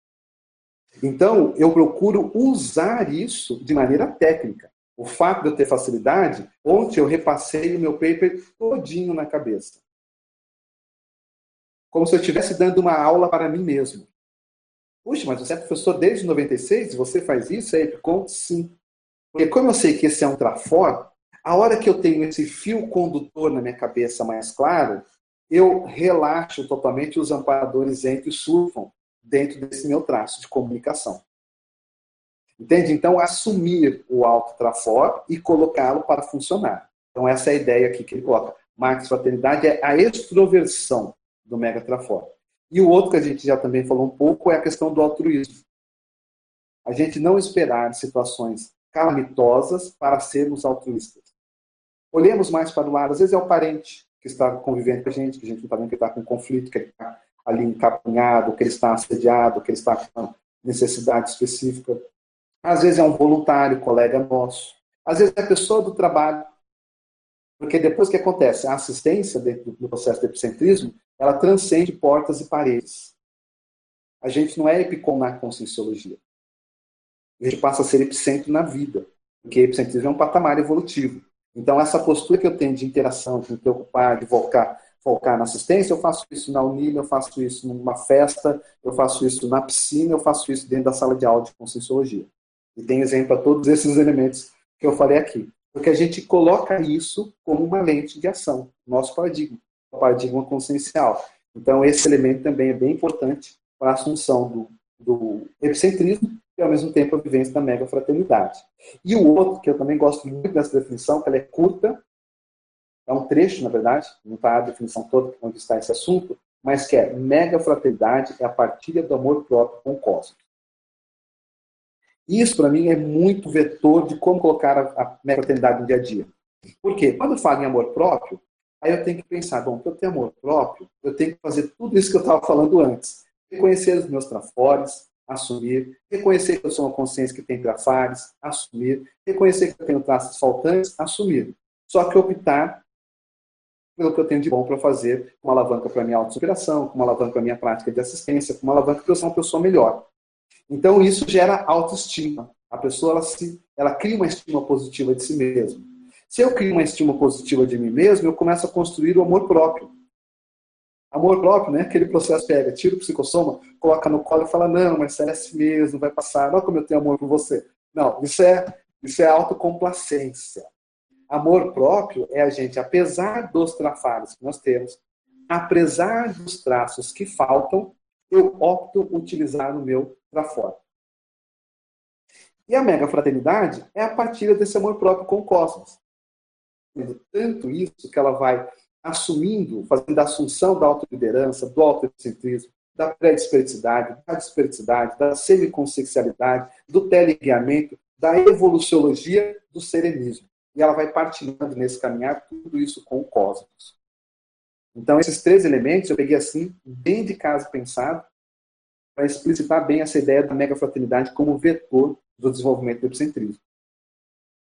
Então, eu procuro usar isso de maneira técnica. O fato de eu ter facilidade, ontem eu repassei o meu paper todinho na cabeça. Como se eu estivesse dando uma aula para mim mesmo. Puxa, mas você é professor desde 96 e você faz isso? Aí eu sim. Porque como eu sei que esse é um trafor, a hora que eu tenho esse fio condutor na minha cabeça mais claro, eu relaxo totalmente os amparadores entram e surfam dentro desse meu traço de comunicação. Entende? Então, assumir o alto trafor e colocá-lo para funcionar. Então, essa é a ideia aqui que ele coloca. Max Fraternidade é a extroversão do mega trafor. E o outro que a gente já também falou um pouco é a questão do altruísmo. A gente não esperar situações calamitosas para sermos altruístas. Olhemos mais para o lado. Às vezes é o parente que está convivendo com a gente, que a gente não está vendo que está com conflito, que ele está ali encapunhado, que ele está assediado, que ele está com necessidade específica. Às vezes é um voluntário, colega nosso. Às vezes é a pessoa do trabalho. Porque depois que acontece a assistência dentro do processo de epicentrismo, ela transcende portas e paredes. A gente não é epicom na conscienciologia. A gente passa a ser epicentro na vida. Porque epicentrismo é um patamar evolutivo. Então, essa postura que eu tenho de interação, de me preocupar, de focar, focar na assistência, eu faço isso na Unila, eu faço isso numa festa, eu faço isso na piscina, eu faço isso dentro da sala de aula de conscienciologia. E tem exemplo para todos esses elementos que eu falei aqui. Porque a gente coloca isso como uma lente de ação, nosso paradigma, o paradigma consciencial. Então, esse elemento também é bem importante para a assunção do, do epicentrismo e, ao mesmo tempo, a vivência da mega fraternidade. E o outro, que eu também gosto muito dessa definição, que ela é curta, é um trecho, na verdade, não está a definição toda onde está esse assunto, mas que é mega fraternidade é a partilha do amor próprio com o cosmos. Isso, para mim, é muito vetor de como colocar a, a mega fraternidade no dia a dia. Por quê? Quando eu falo em amor próprio, aí eu tenho que pensar, bom, para eu ter amor próprio, eu tenho que fazer tudo isso que eu estava falando antes. Reconhecer os meus trafores, assumir. Reconhecer que eu sou uma consciência que tem trafares, assumir. Reconhecer que eu tenho traços faltantes, assumir. Só que optar pelo que eu tenho de bom para fazer, com uma alavanca para minha autossuperação, com uma alavanca para minha prática de assistência, com uma alavanca para eu ser uma pessoa melhor. Então, isso gera autoestima. A pessoa ela, se, ela cria uma estima positiva de si mesma. Se eu crio uma estima positiva de mim mesmo, eu começo a construir o amor próprio. Amor próprio, né? Aquele processo pega, tira o psicossoma, coloca no colo e fala, não, mas é assim mesmo, vai passar, olha como eu tenho amor por você. Não, isso é, isso é autocomplacência. Amor próprio é a gente, apesar dos trafares que nós temos, apesar dos traços que faltam, eu opto utilizar no meu trafora. E a mega fraternidade é a partilha desse amor próprio com o cosmos. Tanto isso que ela vai assumindo, fazendo a assunção da autoliderança, do autocentrismo, da pré-desperticidade, da desperticidade, da semiconsciencialidade, do teleguiamento, da evoluciologia do serenismo. E ela vai partilhando nesse caminhar tudo isso com o cosmos. Então, esses três elementos eu peguei assim, bem de casa pensado, para explicitar bem essa ideia da megafraternidade como vetor do desenvolvimento do epicentrismo.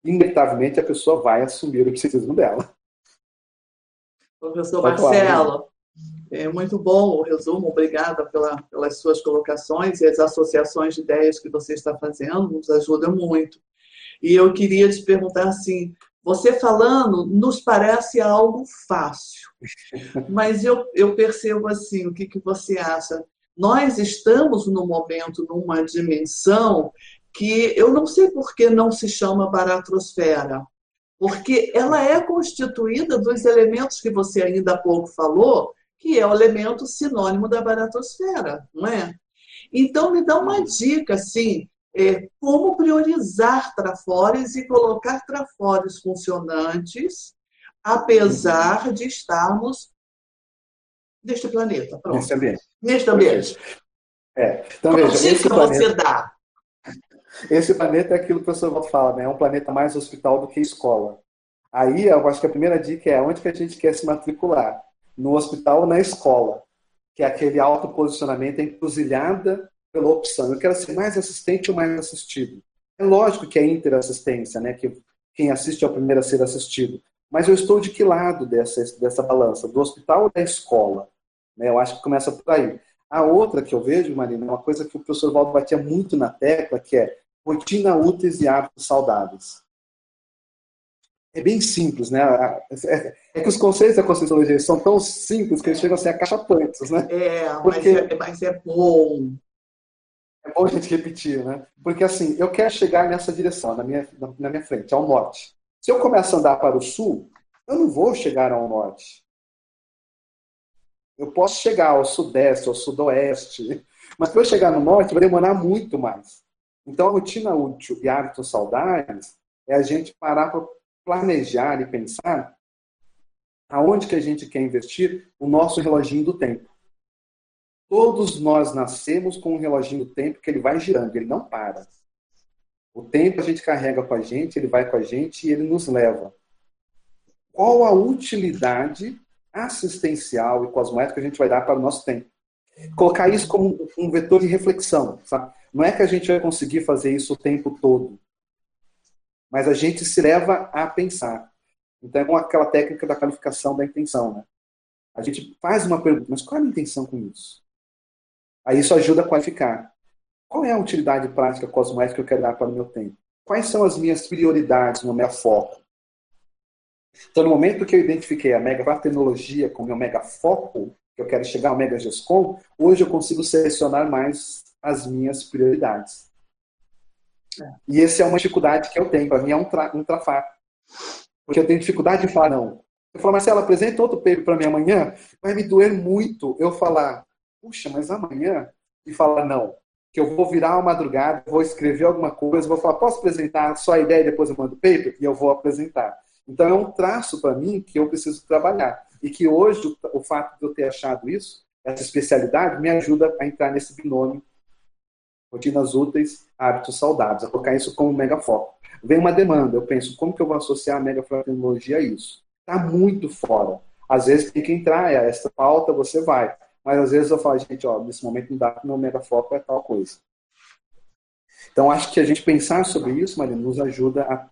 Inevitavelmente, a pessoa vai assumir o epicentrismo dela. Professor Marcelo, é muito bom o resumo, obrigada pela, pelas suas colocações e as associações de ideias que você está fazendo, nos ajuda muito. E eu queria te perguntar assim, você falando nos parece algo fácil, mas eu, eu percebo assim, o que, que você acha? Nós estamos no momento, numa dimensão que eu não sei por que não se chama baratrosfera, porque ela é constituída dos elementos que você ainda há pouco falou, que é o elemento sinônimo da baratosfera, não é? Então, me dá uma dica, assim, é, como priorizar trafores e colocar trafores funcionantes, apesar de estarmos neste planeta. Pronto. Neste ambiente. Neste ambiente. É. Então, veja, esse planeta... você dá? Esse planeta é aquilo que o professor Walter fala, né? É um planeta mais hospital do que escola. Aí, eu acho que a primeira dica é onde que a gente quer se matricular? No hospital ou na escola? Que é aquele autoposicionamento, a encruzilhada pela opção. Eu quero ser mais assistente ou mais assistido? É lógico que é interassistência, né? Que quem assiste é o primeiro a ser assistido. Mas eu estou de que lado dessa, dessa balança? Do hospital ou da escola? Né? Eu acho que começa por aí. A outra que eu vejo, Marina, é uma coisa que o professor Valdo batia muito na tecla, que é rotina úteis e hábitos saudáveis. É bem simples, né? É, é que os conceitos da Conscienciologia são tão simples que eles chegam a ser acachapantes, né? É, Porque... mas, é, mas é bom. É bom a gente repetir, né? Porque assim, eu quero chegar nessa direção, na minha, na minha frente, ao norte. Se eu começo a andar para o sul, eu não vou chegar ao norte. Eu posso chegar ao sudeste, ao sudoeste, mas para eu chegar no norte vai demorar muito mais. Então, a rotina útil e hábitos saudáveis é a gente parar para planejar e pensar aonde que a gente quer investir o nosso reloginho do tempo. Todos nós nascemos com um reloginho do tempo que ele vai girando, ele não para. O tempo a gente carrega com a gente, ele vai com a gente e ele nos leva. Qual a utilidade assistencial e cosmética que a gente vai dar para o nosso tempo? Colocar isso como um vetor de reflexão, sabe? Não é que a gente vai conseguir fazer isso o tempo todo, mas a gente se leva a pensar. Então é aquela técnica da qualificação da intenção, né? A gente faz uma pergunta, mas qual é a minha intenção com isso? Aí isso ajuda a qualificar. Qual é a utilidade prática cosmética que eu quero dar para o meu tempo? Quais são as minhas prioridades no meu foco? Então, no momento que eu identifiquei a mega tecnologia como meu mega foco, eu quero chegar ao mega GESCOM, hoje eu consigo selecionar mais as minhas prioridades. E essa é uma dificuldade que eu tenho. Para mim é um, tra um. Porque eu tenho dificuldade de falar não. Eu falo, Marcelo, apresenta outro paper para mim amanhã. Vai me doer muito eu falar, puxa, mas amanhã? E falar não que eu vou virar uma madrugada, vou escrever alguma coisa, vou falar, posso apresentar só a ideia e depois eu mando o paper? E eu vou apresentar. Então é um traço para mim que eu preciso trabalhar. E que hoje o, fato de eu ter achado isso, essa especialidade, me ajuda a entrar nesse binômio rotinas úteis, hábitos saudáveis, a colocar isso como mega foco. Vem uma demanda, eu penso, como que eu vou associar a mega tecnologia a isso? Está muito fora. Às vezes tem que entrar, é essa pauta, você vai. Mas às vezes eu falo, gente, ó, nesse momento não dá, meu mega foco é tal coisa. Então acho que a gente pensar sobre isso, Marina, nos ajuda a,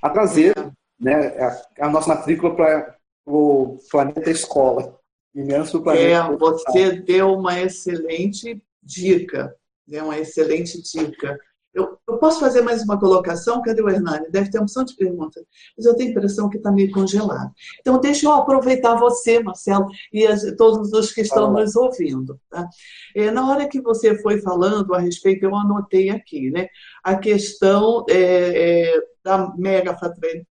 a trazer né, a, a nossa matrícula para o planeta escola. E menos para o planeta. É, você deu uma excelente dica. Deu uma excelente dica. Eu, eu, posso fazer mais uma colocação? Cadê o Hernani? Deve ter uma opção de perguntas, mas eu tenho a impressão que está meio congelado. Então, deixa eu aproveitar você, Marcelo, e as, todos os que estão nos ouvindo. Tá? É, na hora que você foi falando a respeito, eu anotei aqui, né? A questão é, é, da mega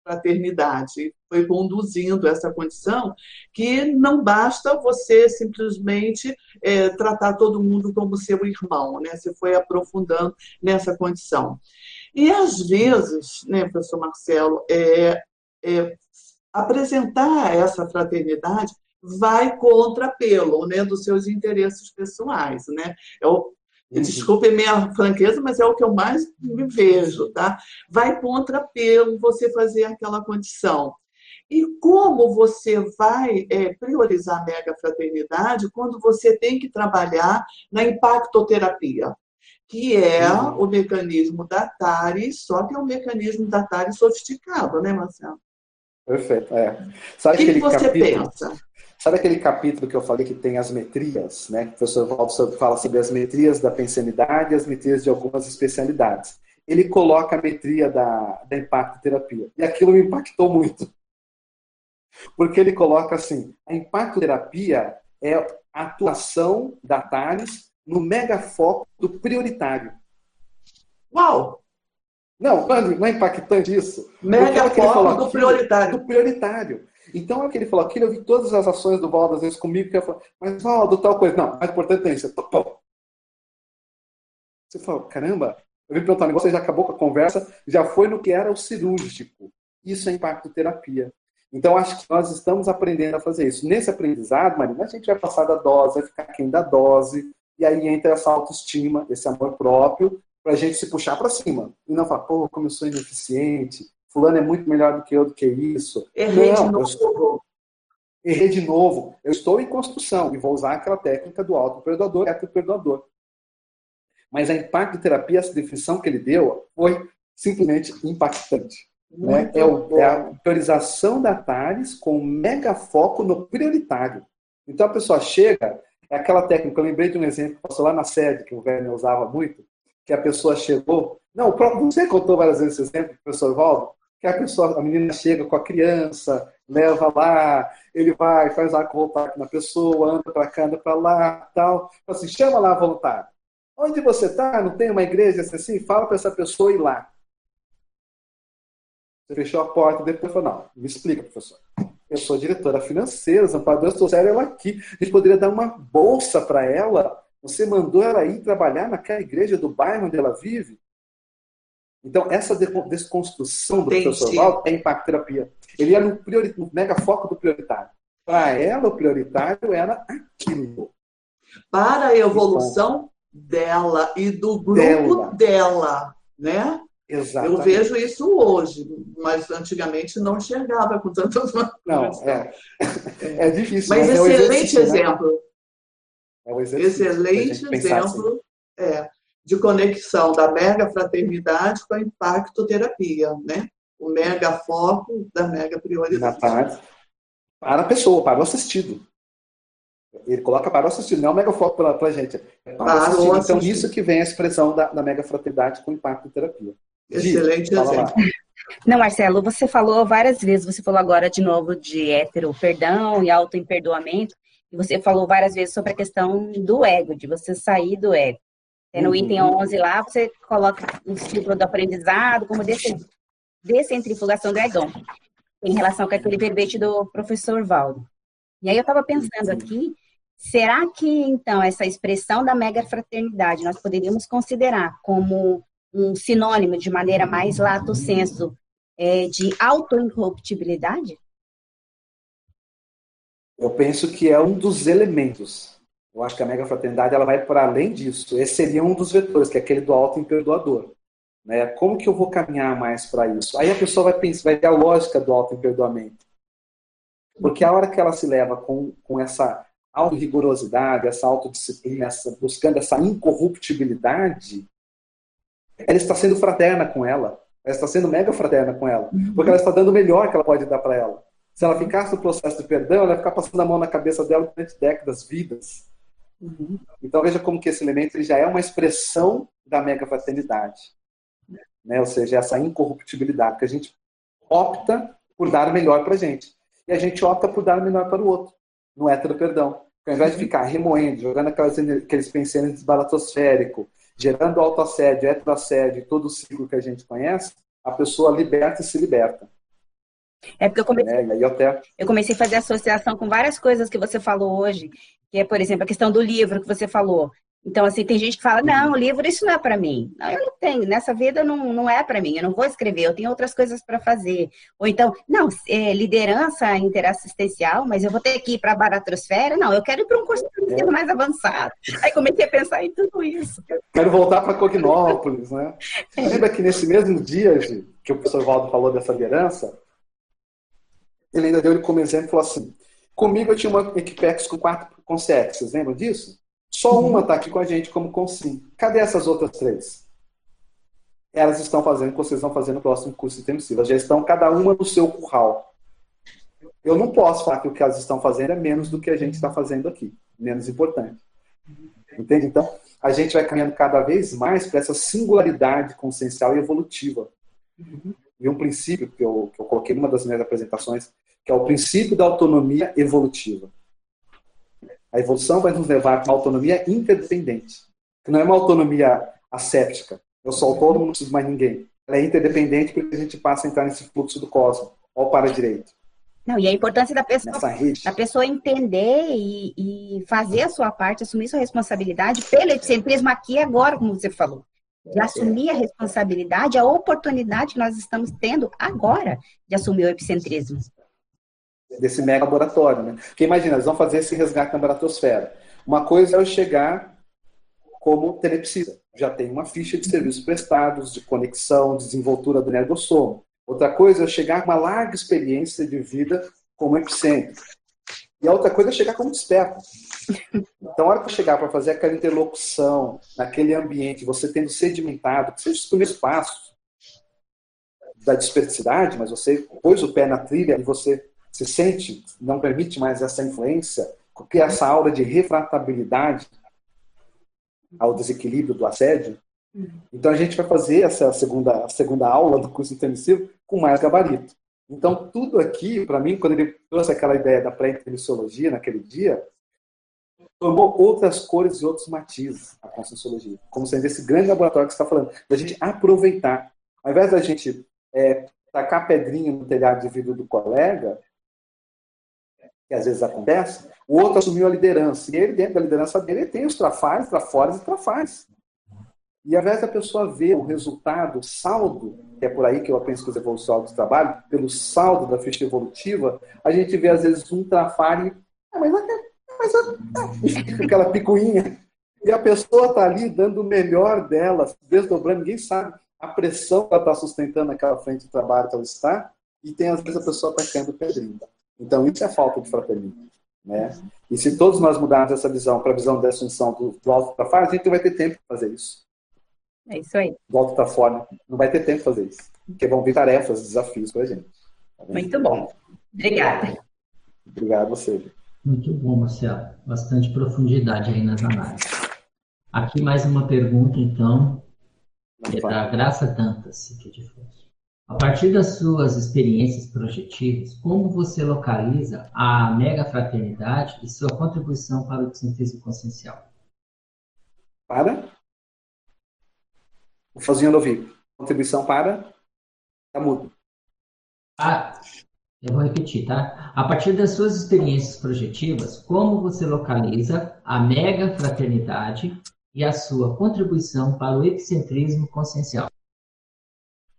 fraternidade, foi conduzindo essa condição que não basta você simplesmente é, tratar todo mundo como seu irmão, né? Você foi aprofundando nessa condição. E às vezes, né, professor Marcelo, é, é, apresentar essa fraternidade vai contra pelo, né, dos seus interesses pessoais, né? É o, Uhum. Desculpe minha franqueza, mas é o que eu mais me vejo, tá? Vai contra pelo você fazer aquela condição. E como você vai é, priorizar a mega fraternidade quando você tem que trabalhar na impactoterapia, que é uhum. o mecanismo da TARI, só que é um mecanismo da TARI sofisticado, né, Marcelo? Perfeito, é. Sabe o que, que você capítulo, pensa? Sabe aquele capítulo que eu falei que tem as metrias, né? O professor Walter fala sobre as metrias da pensanidade e as metrias de algumas especialidades. Ele coloca a metria da, da impacto terapia. E aquilo me impactou muito. Porque ele coloca assim: a impacto terapia é a atuação da Thales no megafoco do prioritário. Uau! Não, não é impactante isso? Megafoco do prioritário. Do prioritário. Então é que ele falou aqui, eu todas as ações do Valdo, às vezes comigo, que eu falo, mas Valdo, tal coisa. Não, mais importante é isso. Você fala, caramba, eu vim perguntar um negócio, já acabou com a conversa, já foi no que era o cirúrgico. Isso é impacto terapia. Então, acho que nós estamos aprendendo a fazer isso. Nesse aprendizado, Marina, a gente vai passar da dose, vai ficar quem da dose, e aí entra essa autoestima, esse amor próprio, para a gente se puxar para cima. E não falar, pô, como eu sou ineficiente, fulano é muito melhor do que eu do que isso. Errei Não, de novo. Estou... Errei de novo. Eu estou em construção e vou usar aquela técnica do auto-perdoador, auto-perdoador. Mas a impacto terapia, essa definição que ele deu, foi simplesmente impactante. Né? É, o, é, a priorização da TARES com mega foco no prioritário. Então a pessoa chega, é aquela técnica, eu lembrei de um exemplo que passou lá na sede, que o Werner usava muito, que a pessoa chegou. Não, você contou várias vezes esse exemplo, professor Valdo, que a pessoa, a menina chega com a criança, leva lá, ele vai, faz a voltar na pessoa, anda para cá, anda para lá, tal. Assim, chama lá a voluntário. Onde você está? Não tem uma igreja assim? Fala para essa pessoa ir lá. Você fechou a porta depois falou, não, me explica, professor. Eu sou diretora financeira, os amparadores trouxeram ela aqui. A gente poderia dar uma bolsa para ela. Você mandou ela ir trabalhar naquela igreja do bairro onde ela vive? Então, essa desconstrução do Entendi. professor Valdo é impacto terapia. Ele ia no, priori, no mega foco do prioritário. Para ela, o prioritário era aquilo. Para a evolução dela e do grupo dela, dela né? Exatamente. Eu vejo isso hoje, mas antigamente não enxergava com tantas Não, é. é difícil. Mas, mas excelente é um exemplo. Né? É um excelente exemplo assim. é, de conexão da mega fraternidade com a impacto terapia, né? O mega foco da mega prioridade. para a pessoa, para o assistido. Ele coloca para o assistido, não é o mega foco para a gente. É para, para o assistido. assistido. Então, isso que vem a expressão da, da mega fraternidade com impacto terapia. Excelente exemplo. Não, Marcelo, você falou várias vezes, você falou agora de novo de hétero perdão e auto-emperdoamento, e você falou várias vezes sobre a questão do ego, de você sair do ego. No uhum. item 11 lá, você coloca o ciclo do aprendizado como descentrifugação do egão, em relação com aquele verbete do professor Valdo. E aí eu estava pensando aqui, será que então essa expressão da mega fraternidade nós poderíamos considerar como um sinônimo de maneira mais lato senso é, de autoincorruptibilidade? Eu penso que é um dos elementos. Eu acho que a mega fraternidade ela vai para além disso. Esse seria um dos vetores, que é aquele do auto imperdoador. Né? Como que eu vou caminhar mais para isso? Aí a pessoa vai pensar, vai ter a lógica do auto imperdoamento. Porque a hora que ela se leva com, com essa auto-rigorosidade, essa autodisciplina, essa, buscando essa incorruptibilidade, ela está sendo fraterna com ela. Ela está sendo mega fraterna com ela. Uhum. Porque ela está dando o melhor que ela pode dar para ela. Se ela ficasse no processo de perdão, ela ia ficar passando a mão na cabeça dela durante décadas, vidas. Uhum. Então veja como que esse elemento ele já é uma expressão da mega fraternidade. Né? Ou seja, essa incorruptibilidade, que a gente opta por dar o melhor para a gente. E a gente opta por dar o melhor para o outro, no hétero perdão. Ao invés de ficar remoendo, jogando aquelas, aqueles pensamentos baratosféricos, gerando autoassédio, heteroassédio, todo o ciclo que a gente conhece, a pessoa liberta e se liberta. É porque eu comecei, é, até... eu comecei a fazer associação com várias coisas que você falou hoje, que é, por exemplo, a questão do livro que você falou. Então, assim, tem gente que fala, não, o livro isso não é para mim. Não, eu não tenho, nessa vida não, não é para mim, eu não vou escrever, eu tenho outras coisas para fazer. Ou então, não, é, liderança interassistencial, mas eu vou ter que ir para a baratrosfera? Não, eu quero ir para um curso ensino mais avançado. Aí comecei a pensar em tudo isso. Quero voltar para Cognópolis, né? É. Lembra que nesse mesmo dia que o professor Valdo falou dessa liderança, ele ainda deu ele como exemplo e falou assim, comigo eu tinha uma Equipex com quatro consets, vocês lembram disso? Só uma está aqui com a gente como consim. Cadê essas outras três? Elas estão fazendo o que vocês vão fazer no próximo curso intensivo. Elas já estão cada uma no seu curral. Eu não posso falar que o que elas estão fazendo é menos do que a gente está fazendo aqui. Menos importante. Entende? Então, a gente vai caminhando cada vez mais para essa singularidade consciencial e evolutiva. E um princípio que eu, que eu coloquei numa das minhas apresentações, que é o princípio da autonomia evolutiva. A evolução vai nos levar para uma autonomia interdependente, que não é uma autonomia asséptica. Eu sou autônomo, não preciso mais ninguém. Ela é interdependente porque a gente passa a entrar nesse fluxo do cosmos, ao para direito. Não, e a importância da pessoa, da pessoa entender e, e, fazer a sua parte, assumir sua responsabilidade pelo epicentrismo aqui e agora, como você falou. De assumir a responsabilidade, a oportunidade que nós estamos tendo agora de assumir o epicentrismo desse mega laboratório, né? Porque imagina, eles vão fazer esse resgate na baratosfera. Uma coisa é eu chegar como telepsida. Já tem uma ficha de serviços prestados, de conexão, desenvoltura do energossomo. Outra coisa é eu chegar com uma larga experiência de vida como epicentro. E a outra coisa é chegar como desperto. Então, a hora que eu chegar para fazer aquela interlocução, naquele ambiente, você tendo sedimentado, que seja os primeiros passos, da dispersidade, mas você pôs o pé na trilha e você se sente, não permite mais essa influência, porque essa aura de refratabilidade ao desequilíbrio do assédio. Então a gente vai fazer essa segunda, a segunda aula do curso intensivo com mais gabarito. Então tudo aqui, para mim, quando ele trouxe aquela ideia da pré-intermissiologia naquele dia, tomou outras cores e outros matizes a conscienciologia, como sendo esse grande laboratório que você está falando, da gente aproveitar. Ao invés da gente é, tacar pedrinha no telhado de vidro do colega, que às vezes acontece, o outro assumiu a liderança. E ele, dentro da liderança dele, ele tem os trafais, trafores e trafais. E ao invés da pessoa ver o resultado, o saldo, que é por aí que eu penso que os evolucionários trabalham, pelo saldo da ficha evolutiva, a gente vê às vezes um trafar e. Ah, mas, mas aquela picuinha. E a pessoa está ali dando o melhor dela, desdobrando, ninguém sabe a pressão que ela está sustentando naquela frente de trabalho que ela está, e tem às vezes a pessoa está caindo pedrinho. Então, isso é falta de fraternismo. Né? E se todos nós mudarmos essa visão para a visão da assunção do, do alto para fora, a gente não vai ter tempo para fazer isso. É isso aí. Do alto para fora, não vai ter tempo para fazer isso. Porque vão vir tarefas, desafios para a gente. Tá Muito bom. Obrigada. Obrigado a você. Muito bom, Marcelo. Bastante profundidade aí nas análises. Aqui mais uma pergunta, então, é da Graça Dantas, aqui de Fonte. A partir das suas experiências projetivas, como você localiza a mega fraternidade e sua contribuição para o desenvolvimento consciencial? Para? Vou fazer ouvir. Contribuição para? Tá mudo. Ah, eu vou repetir, tá? A partir das suas experiências projetivas, como você localiza a mega fraternidade e a sua contribuição para o epicentrismo consciencial?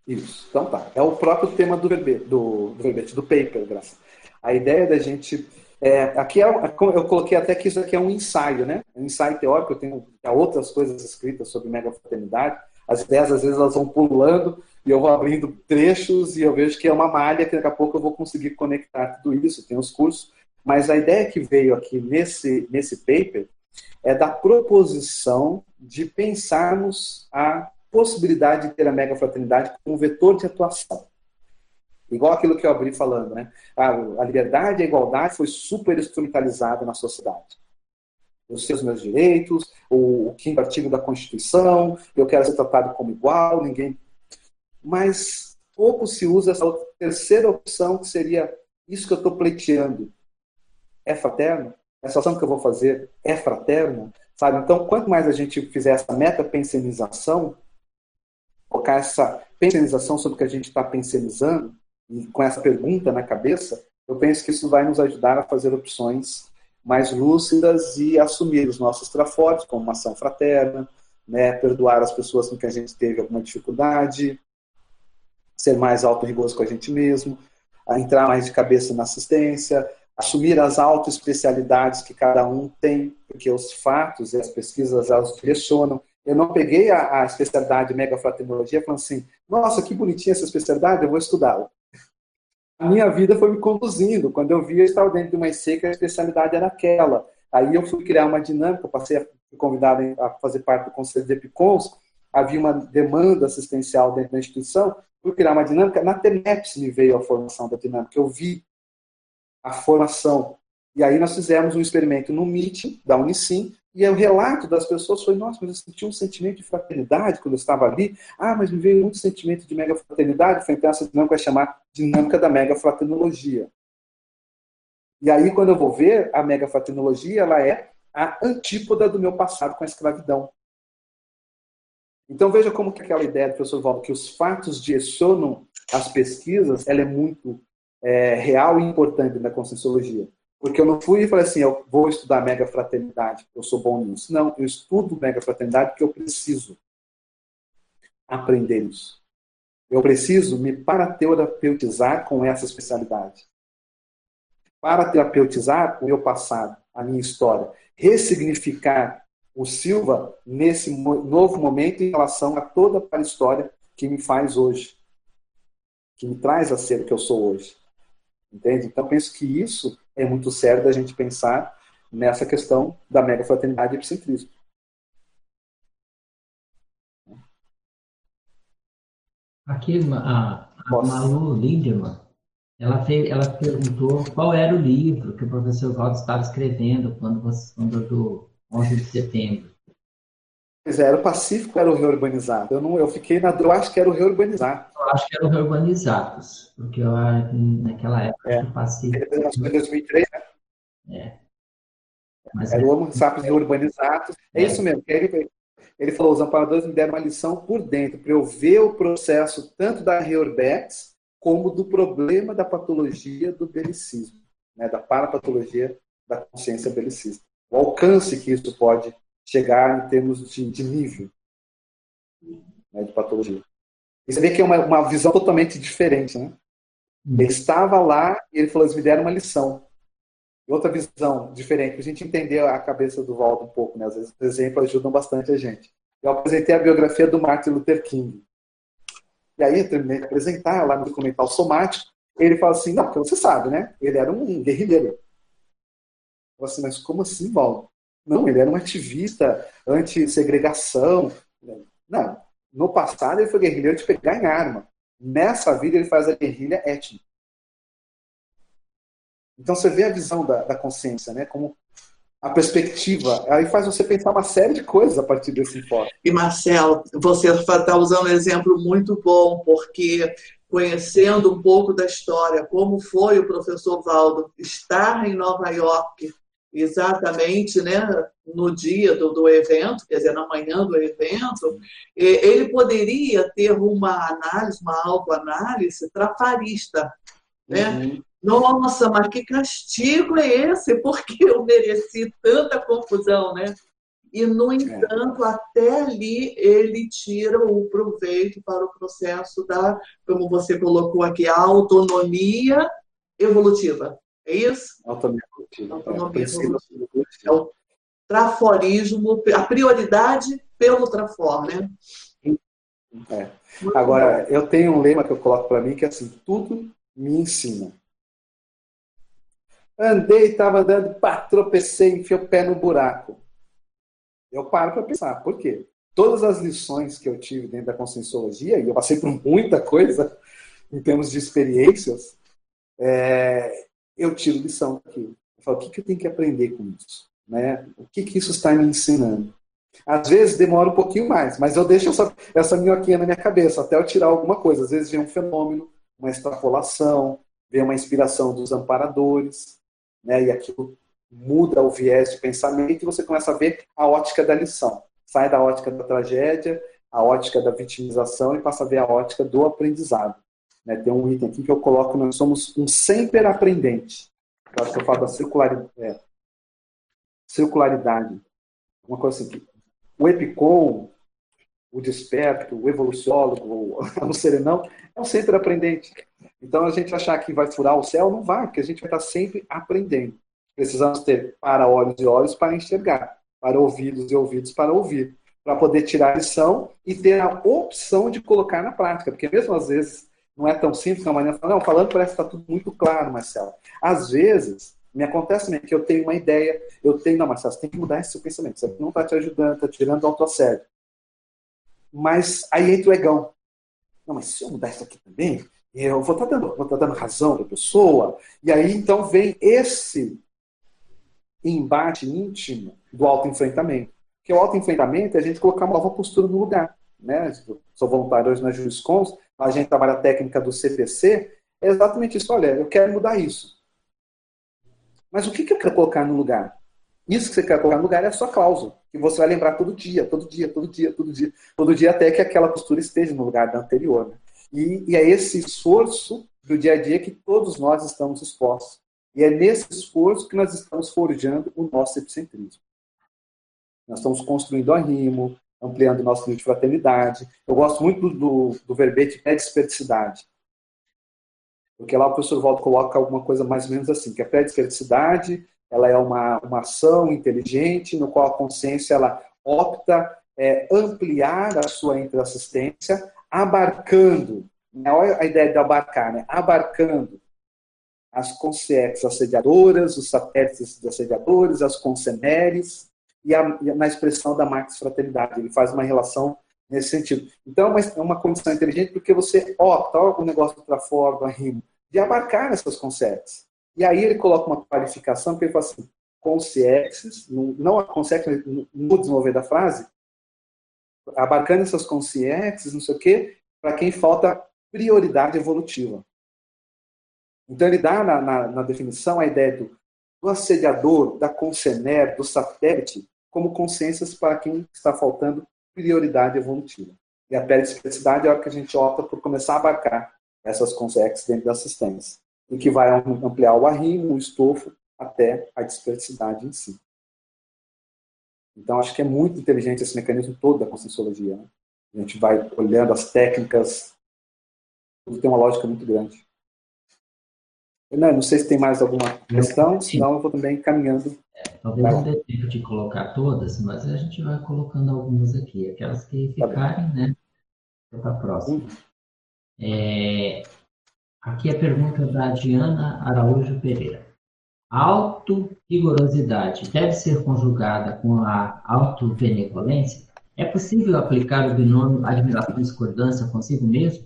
Isso. Então tá. É o próprio tema do do, do, verbete, do paper, Graça. A ideia da gente. É, aqui é, eu coloquei até que isso aqui é um ensaio, né? Um ensaio teórico, eu tenho outras coisas escritas sobre mega fraternidade. As ideias, às vezes, elas vão pulando e eu vou abrindo trechos e eu vejo que é uma malha que daqui a pouco eu vou conseguir conectar tudo isso, tem os cursos. Mas a ideia que veio aqui nesse, nesse paper é da proposição de pensarmos a possibilidade de ter a mega fraternidade como vetor de atuação. Igual aquilo que eu abri falando, né? A, a liberdade e a igualdade foi super instrumentalizada na sociedade. Eu sei os meus direitos, o, o quinto artigo da Constituição, eu quero ser tratado como igual, ninguém. Mas pouco se usa essa terceira opção, que seria isso que eu estou pleiteando. É fraterno? Essa ação que eu vou fazer é fraterna? Sabe? Então, quanto mais a gente fizer essa meta-pensionização, colocar essa pensionização sobre o que a gente está pensionizando, e com essa pergunta na cabeça, eu penso que isso vai nos ajudar a fazer opções mais lúcidas e assumir os nossos trafortes, como uma ação fraterna, né, perdoar as pessoas com quem a gente teve alguma dificuldade, ser mais auto-rigoroso com a gente mesmo, entrar mais de cabeça na assistência, assumir as autoespecialidades que cada um tem, porque os fatos e as pesquisas elas direcionam eu não peguei a, a especialidade megafraternologia falando assim, nossa, que bonitinha essa especialidade, eu vou estudá-la. A minha vida foi me conduzindo. Quando eu vi, eu estava dentro de uma que a especialidade era aquela. Aí eu fui criar uma dinâmica, passei a fui convidado a fazer parte do Conselho de Epicons, havia uma demanda assistencial dentro da instituição, fui criar uma dinâmica. Na TENEPS me veio a formação da dinâmica, eu vi a formação. E aí nós fizemos um experimento no MIT, da Unicim, e o relato das pessoas foi: nossa, mas eu senti um sentimento de fraternidade quando eu estava ali. Ah, mas me veio muito sentimento de mega fraternidade. Foi então essa dinâmica vai chamar dinâmica da mega fraternologia. E aí, quando eu vou ver, a mega fraternologia ela é a antípoda do meu passado com a escravidão. Então veja como que aquela ideia do professor Valdo, que os fatos direcionam as pesquisas, ela é muito é, real e importante na conscienciologia. Porque eu não fui e falei assim, eu vou estudar mega fraternidade, eu sou bom nisso. Não, eu estudo mega fraternidade porque eu preciso aprender isso. Eu preciso me paraterapeutizar com essa especialidade. Paraterapeutizar o meu passado, a minha história. Ressignificar o Silva nesse novo momento em relação a toda a história que me faz hoje. Que me traz a ser o que eu sou hoje. Entende? Então, penso que isso é muito sério da gente pensar nessa questão da mega fraternidade e epicentrismo. Aqui a, a Malu Lindemann, ela, fez, ela perguntou qual era o livro que o professor Valdo estava escrevendo quando, você, quando do 11 de setembro. Pois é, era o Pacífico era o Reurbanizados? Eu, não, eu fiquei na eu acho que era o Reurbanizados. Eu acho que era o Reurbanizados, porque eu, naquela época é. o Pacífico... Em 2003, né? É. Mas era é... o Homo sapiens Reurbanizados. É, é isso mesmo, ele, ele falou, os amparadores me deram uma lição por dentro, para eu ver o processo tanto da Reurbex como do problema da patologia do belicismo, né, da parapatologia da consciência belicista. O alcance que isso pode chegar em termos de, de nível né, de patologia. E você vê que é uma, uma visão totalmente diferente. Né? Ele estava lá e ele falou, eles me deram uma lição. Outra visão diferente, para a gente entender a cabeça do Waldo um pouco. Né? Às vezes, os exemplos ajudam bastante a gente. Eu apresentei a biografia do Martin Luther King. E aí eu terminei de apresentar lá no documental somático. Ele fala assim, não, porque você sabe, né? Ele era um guerrilheiro. Eu falei assim, mas como assim, Valdo? Não, ele era um ativista anti-segregação. Não, no passado ele foi guerrilheiro de pegar em arma. Nessa vida ele faz a guerrilha étnica. Então você vê a visão da, da consciência, né? Como a perspectiva, aí faz você pensar uma série de coisas a partir desse enfoque. E Marcelo, você está usando um exemplo muito bom, porque conhecendo um pouco da história, como foi o professor Valdo estar em Nova York, exatamente né, no dia do, do evento, quer dizer, na manhã do evento, ele poderia ter uma análise, uma autoanálise trafarista, né? Uhum. Nossa, mas que castigo é esse? Porque eu mereci tanta confusão, né? E, no é. entanto, é. até ali ele tira o proveito para o processo da, como você colocou aqui, autonomia evolutiva. É isso? Autonomia evolutiva. É o traforismo, a prioridade pelo trafor, né? É. Agora, eu tenho um lema que eu coloco para mim que é assim, tudo me ensina. Andei, estava andando, pá, tropecei, enfiei o pé no buraco. Eu paro para pensar, por quê? Todas as lições que eu tive dentro da conscienciologia, e eu passei por muita coisa em termos de experiências, é, eu tiro lição daquilo. O que, que eu tenho que aprender com isso? Né? O que, que isso está me ensinando? Às vezes demora um pouquinho mais, mas eu deixo essa, essa minhoquinha na minha cabeça até eu tirar alguma coisa. Às vezes vem um fenômeno, uma extrapolação, vem uma inspiração dos amparadores né? E aquilo muda o viés de pensamento e você começa a ver a ótica da lição. Sai da ótica da tragédia, a ótica da vitimização e passa a ver a ótica do aprendizado. Né? Tem um item aqui que eu coloco, nós somos um sempre aprendente. Eu acho que eu falo da circularidade. É, circularidade. Uma coisa assim, o epicom, o desperto, o evoluciólogo, o serenão, é um sempre aprendente. Então, a gente achar que vai furar o céu, não vai, porque a gente vai estar sempre aprendendo. Precisamos ter para olhos e olhos para enxergar, para ouvidos e ouvidos para ouvir, para poder tirar a lição e ter a opção de colocar na prática, porque mesmo às vezes não é tão simples, não, mas não, falando parece que está tudo muito claro, Marcelo. Às vezes, me acontece também que eu tenho uma ideia, eu tenho, não, Marcelo, você tem que mudar esse seu pensamento, isso não está te ajudando, está tirando o autoassédio. Mas aí entra o egão. Não, mas se eu mudar isso aqui também, eu vou estar tá dando, vou tá dando razão para a pessoa. E aí então vem esse embate íntimo do autoenfrentamento. Que o autoenfrentamento é a gente colocar uma nova postura no lugar. Né? Sou voluntário hoje na Juriscons, a gente trabalha a técnica do CPC, é exatamente isso. Olha, eu quero mudar isso. Mas o que, que eu quero colocar no lugar? Isso que você quer colocar no lugar é a sua cláusula, que você vai lembrar todo dia, todo dia, todo dia, todo dia, todo dia, até que aquela postura esteja no lugar da anterior. Né? E, e é esse esforço do dia a dia que todos nós estamos expostos. E é nesse esforço que nós estamos forjando o nosso epicentrismo. Nós estamos construindo a rimo, ampliando o nosso nível de fraternidade. Eu gosto muito do, do, do verbete pré-desperticidade. Porque lá o professor Waldo coloca alguma coisa mais ou menos assim, que a pré-desperticidade ela é uma, uma ação inteligente no qual a consciência ela opta é, ampliar a sua interassistência abarcando, né? olha a ideia de abarcar, né? abarcando as consciências assediadoras, os satélites assediadores, as conceneres, e, a, e na expressão da Marx Fraternidade. Ele faz uma relação nesse sentido. Então, é uma condição inteligente porque você opta, o negócio do traforo, do arrimo, de abarcar essas conceitos. E aí ele coloca uma qualificação que ele fala assim, consciexes, não a consegue no desenvolver da frase, abarcando essas consciências, não sei o quê, para quem falta prioridade evolutiva. Então ele dá na, na, na definição a ideia do, do assediador, da concener, do satélite, como consciências para quem está faltando prioridade evolutiva. E a periodicidade é a hora que a gente opta por começar a abarcar essas consciências dentro da assistência, e que vai ampliar o arrimo, o estofo, até a dispersidade em si. Então, acho que é muito inteligente esse mecanismo todo da conscienciologia. Né? A gente vai olhando as técnicas, tudo tem uma lógica muito grande. Não, não sei se tem mais alguma questão, senão eu vou também caminhando. É, talvez não dê tempo de colocar todas, mas a gente vai colocando algumas aqui, aquelas que tá ficarem, tá né? Para a próxima. Uhum. É, aqui a pergunta da Diana Araújo Pereira. A auto-rigorosidade deve ser conjugada com a auto-benevolência? É possível aplicar o binômio admiração e discordância consigo mesmo?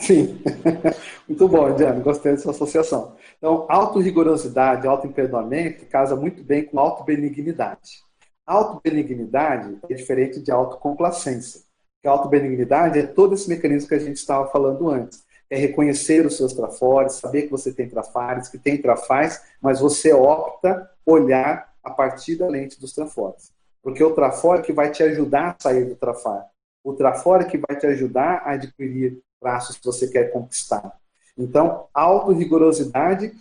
Sim, muito bom, Diana, gostei dessa associação. Então, auto-rigorosidade, auto-imperdoamento casa muito bem com auto-benignidade. Auto-benignidade é diferente de autocomplacência. A auto-benignidade é todo esse mecanismo que a gente estava falando antes é reconhecer os seus trafores, saber que você tem trafares, que tem trafais, mas você opta olhar a partir da lente dos trafores. Porque o trafore é que vai te ajudar a sair do trafar. O trafore é que vai te ajudar a adquirir traços que você quer conquistar. Então, auto-rigorosidade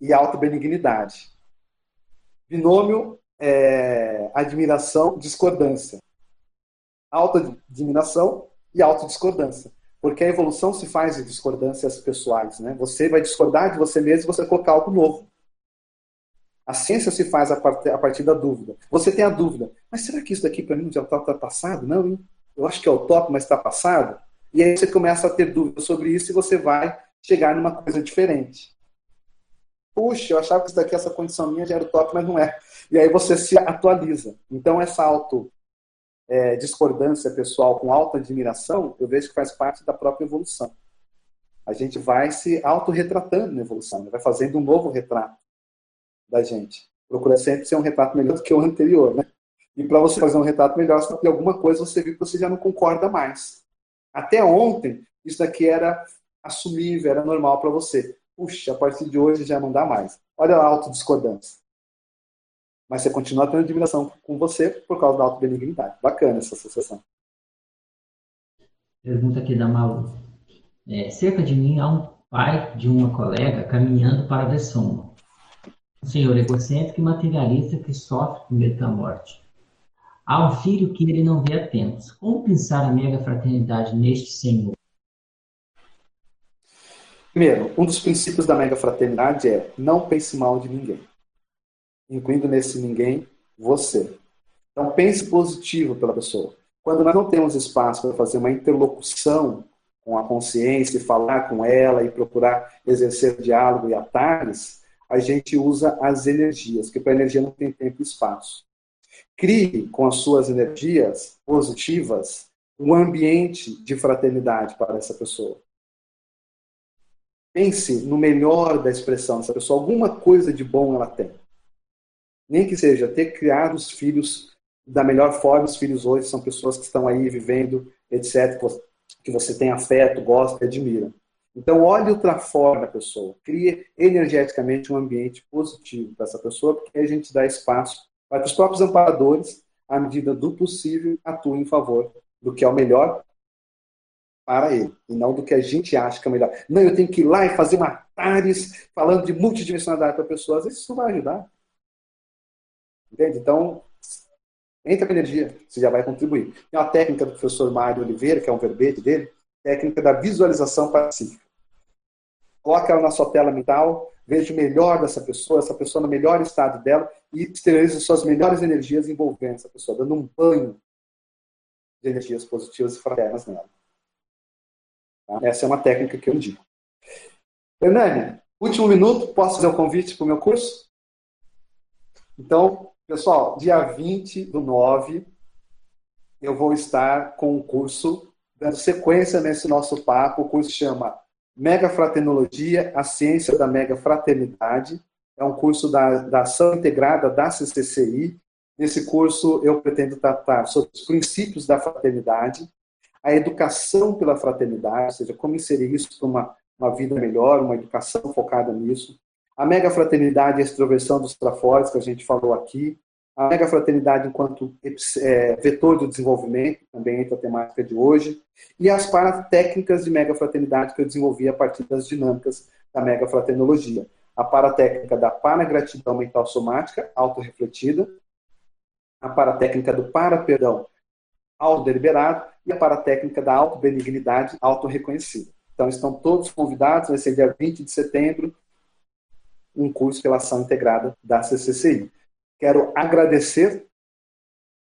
e auto-benignidade. Binômio é, admiração, discordância. Auto-admiração e auto-discordância. Porque a evolução se faz de discordâncias pessoais. Né? Você vai discordar de você mesmo e você vai colocar algo novo. A ciência se faz a partir, a partir da dúvida. Você tem a dúvida, mas será que isso daqui para mim já está tá passado? Não, hein? eu acho que é o top, mas está passado. E aí você começa a ter dúvidas sobre isso e você vai chegar numa coisa diferente. Puxa, eu achava que isso daqui, essa condição minha já era o top, mas não é. E aí você se atualiza. Então, essa auto é, discordância pessoal com alta admiração, eu vejo que faz parte da própria evolução. A gente vai se autorretratando na evolução, né? vai fazendo um novo retrato da gente. Procura sempre ser um retrato melhor do que o anterior, né? E para você fazer um retrato melhor, você tem alguma coisa você viu que você já não concorda mais. Até ontem, isso daqui era assumível, era normal para você. Puxa, a partir de hoje já não dá mais. Olha a autodiscordância mas você continua tendo admiração com você por causa da auto-benignidade. Bacana essa associação. Pergunta aqui da Malu. É, cerca de mim há um pai de uma colega caminhando para ver sombra. Um senhor egocêntrico e materialista que sofre com medo da morte. Filho que ele não vê a tempos. Como pensar a mega fraternidade neste senhor? Primeiro, um dos princípios da mega fraternidade é não pense mal de ninguém incluindo nesse ninguém você. Então pense positivo pela pessoa. Quando nós não temos espaço para fazer uma interlocução com a consciência, falar com ela e procurar exercer diálogo e atalhos, a gente usa as energias, porque para energia não tem tempo e espaço. Crie com as suas energias positivas um ambiente de fraternidade para essa pessoa. Pense no melhor da expressão dessa pessoa, alguma coisa de bom ela tem. Nem que seja ter criado os filhos da melhor forma. Os filhos hoje são pessoas que estão aí vivendo, etc., que você tem afeto, gosta, admira. Então, olhe o trafora da pessoa. Crie energeticamente um ambiente positivo para essa pessoa, porque a gente dá espaço para que os próprios amparadores, à medida do possível, atuem em favor do que é o melhor para ele, e não do que a gente acha que é o melhor. Não, eu tenho que ir lá e fazer matares falando de multidimensionalidade para pessoas. Isso vai ajudar. Entende? Então, entra com energia, você já vai contribuir. Tem uma técnica do professor Mário Oliveira, que é um verbete dele, técnica da visualização pacífica. Coloca ela na sua tela mental, veja o melhor dessa pessoa, essa pessoa no melhor estado dela e exteriorize suas melhores energias envolvendo essa pessoa, dando um banho de energias positivas e fraternas nela. Tá? Essa é uma técnica que eu indico. Hernani, último minuto, posso fazer o um convite para o meu curso? Então, Pessoal, dia 20 do 9, eu vou estar com um curso dando sequência nesse nosso papo. O curso chama Mega Fraternologia, a ciência da mega fraternidade. É um curso da, da ação integrada da CCCI. Nesse curso, eu pretendo tratar sobre os princípios da fraternidade, a educação pela fraternidade, ou seja, como inserir isso para uma, uma vida melhor, uma educação focada nisso. A mega fraternidade e a extroversão dos trafores, que a gente falou aqui. A mega fraternidade enquanto é, vetor de desenvolvimento, também entra a temática de hoje. E as paratécnicas de mega fraternidade que eu desenvolvi a partir das dinâmicas da mega fraternologia. A paratécnica da paragratidão mental somática, autorrefletida. A paratécnica do para-perdão autodeliberado e a paratécnica da autobenignidade autorreconhecida. Então, estão todos convidados, vai ser dia 20 de setembro, um curso de relação integrada da CCCI. Quero agradecer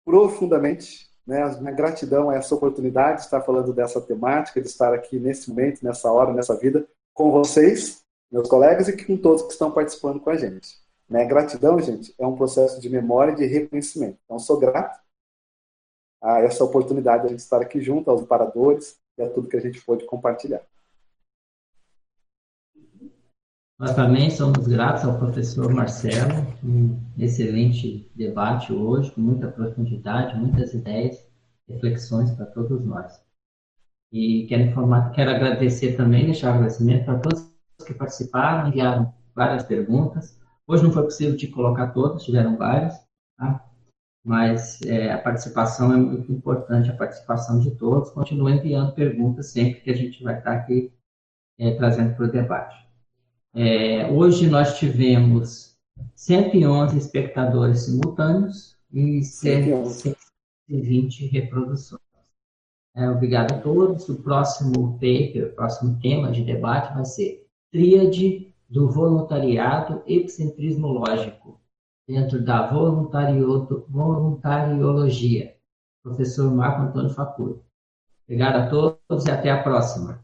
profundamente, né, a minha gratidão a essa oportunidade de estar falando dessa temática, de estar aqui nesse momento, nessa hora, nessa vida, com vocês, meus colegas, e com todos que estão participando com a gente. Né? Gratidão, gente, é um processo de memória e de reconhecimento. Então, sou grato a essa oportunidade de a gente estar aqui junto, aos paradores e a tudo que a gente pôde compartilhar. Nós também somos gratos ao professor Marcelo, um excelente debate hoje, com muita profundidade, muitas ideias, reflexões para todos nós. E quero informar, quero agradecer também, deixar agradecimento para todos que participaram, enviaram várias perguntas. Hoje não foi possível de colocar todas, tiveram várias, tá? mas é, a participação é muito importante, a participação de todos. Continue enviando perguntas sempre que a gente vai estar aqui é, trazendo para o debate. É, hoje nós tivemos 111 espectadores simultâneos e 120 reproduções. É, obrigado a todos. O próximo paper, o próximo tema de debate vai ser Tríade do Voluntariado Epicentrismo Lógico dentro da voluntariologia. Professor Marco Antônio Facuri. Obrigado a todos e até a próxima.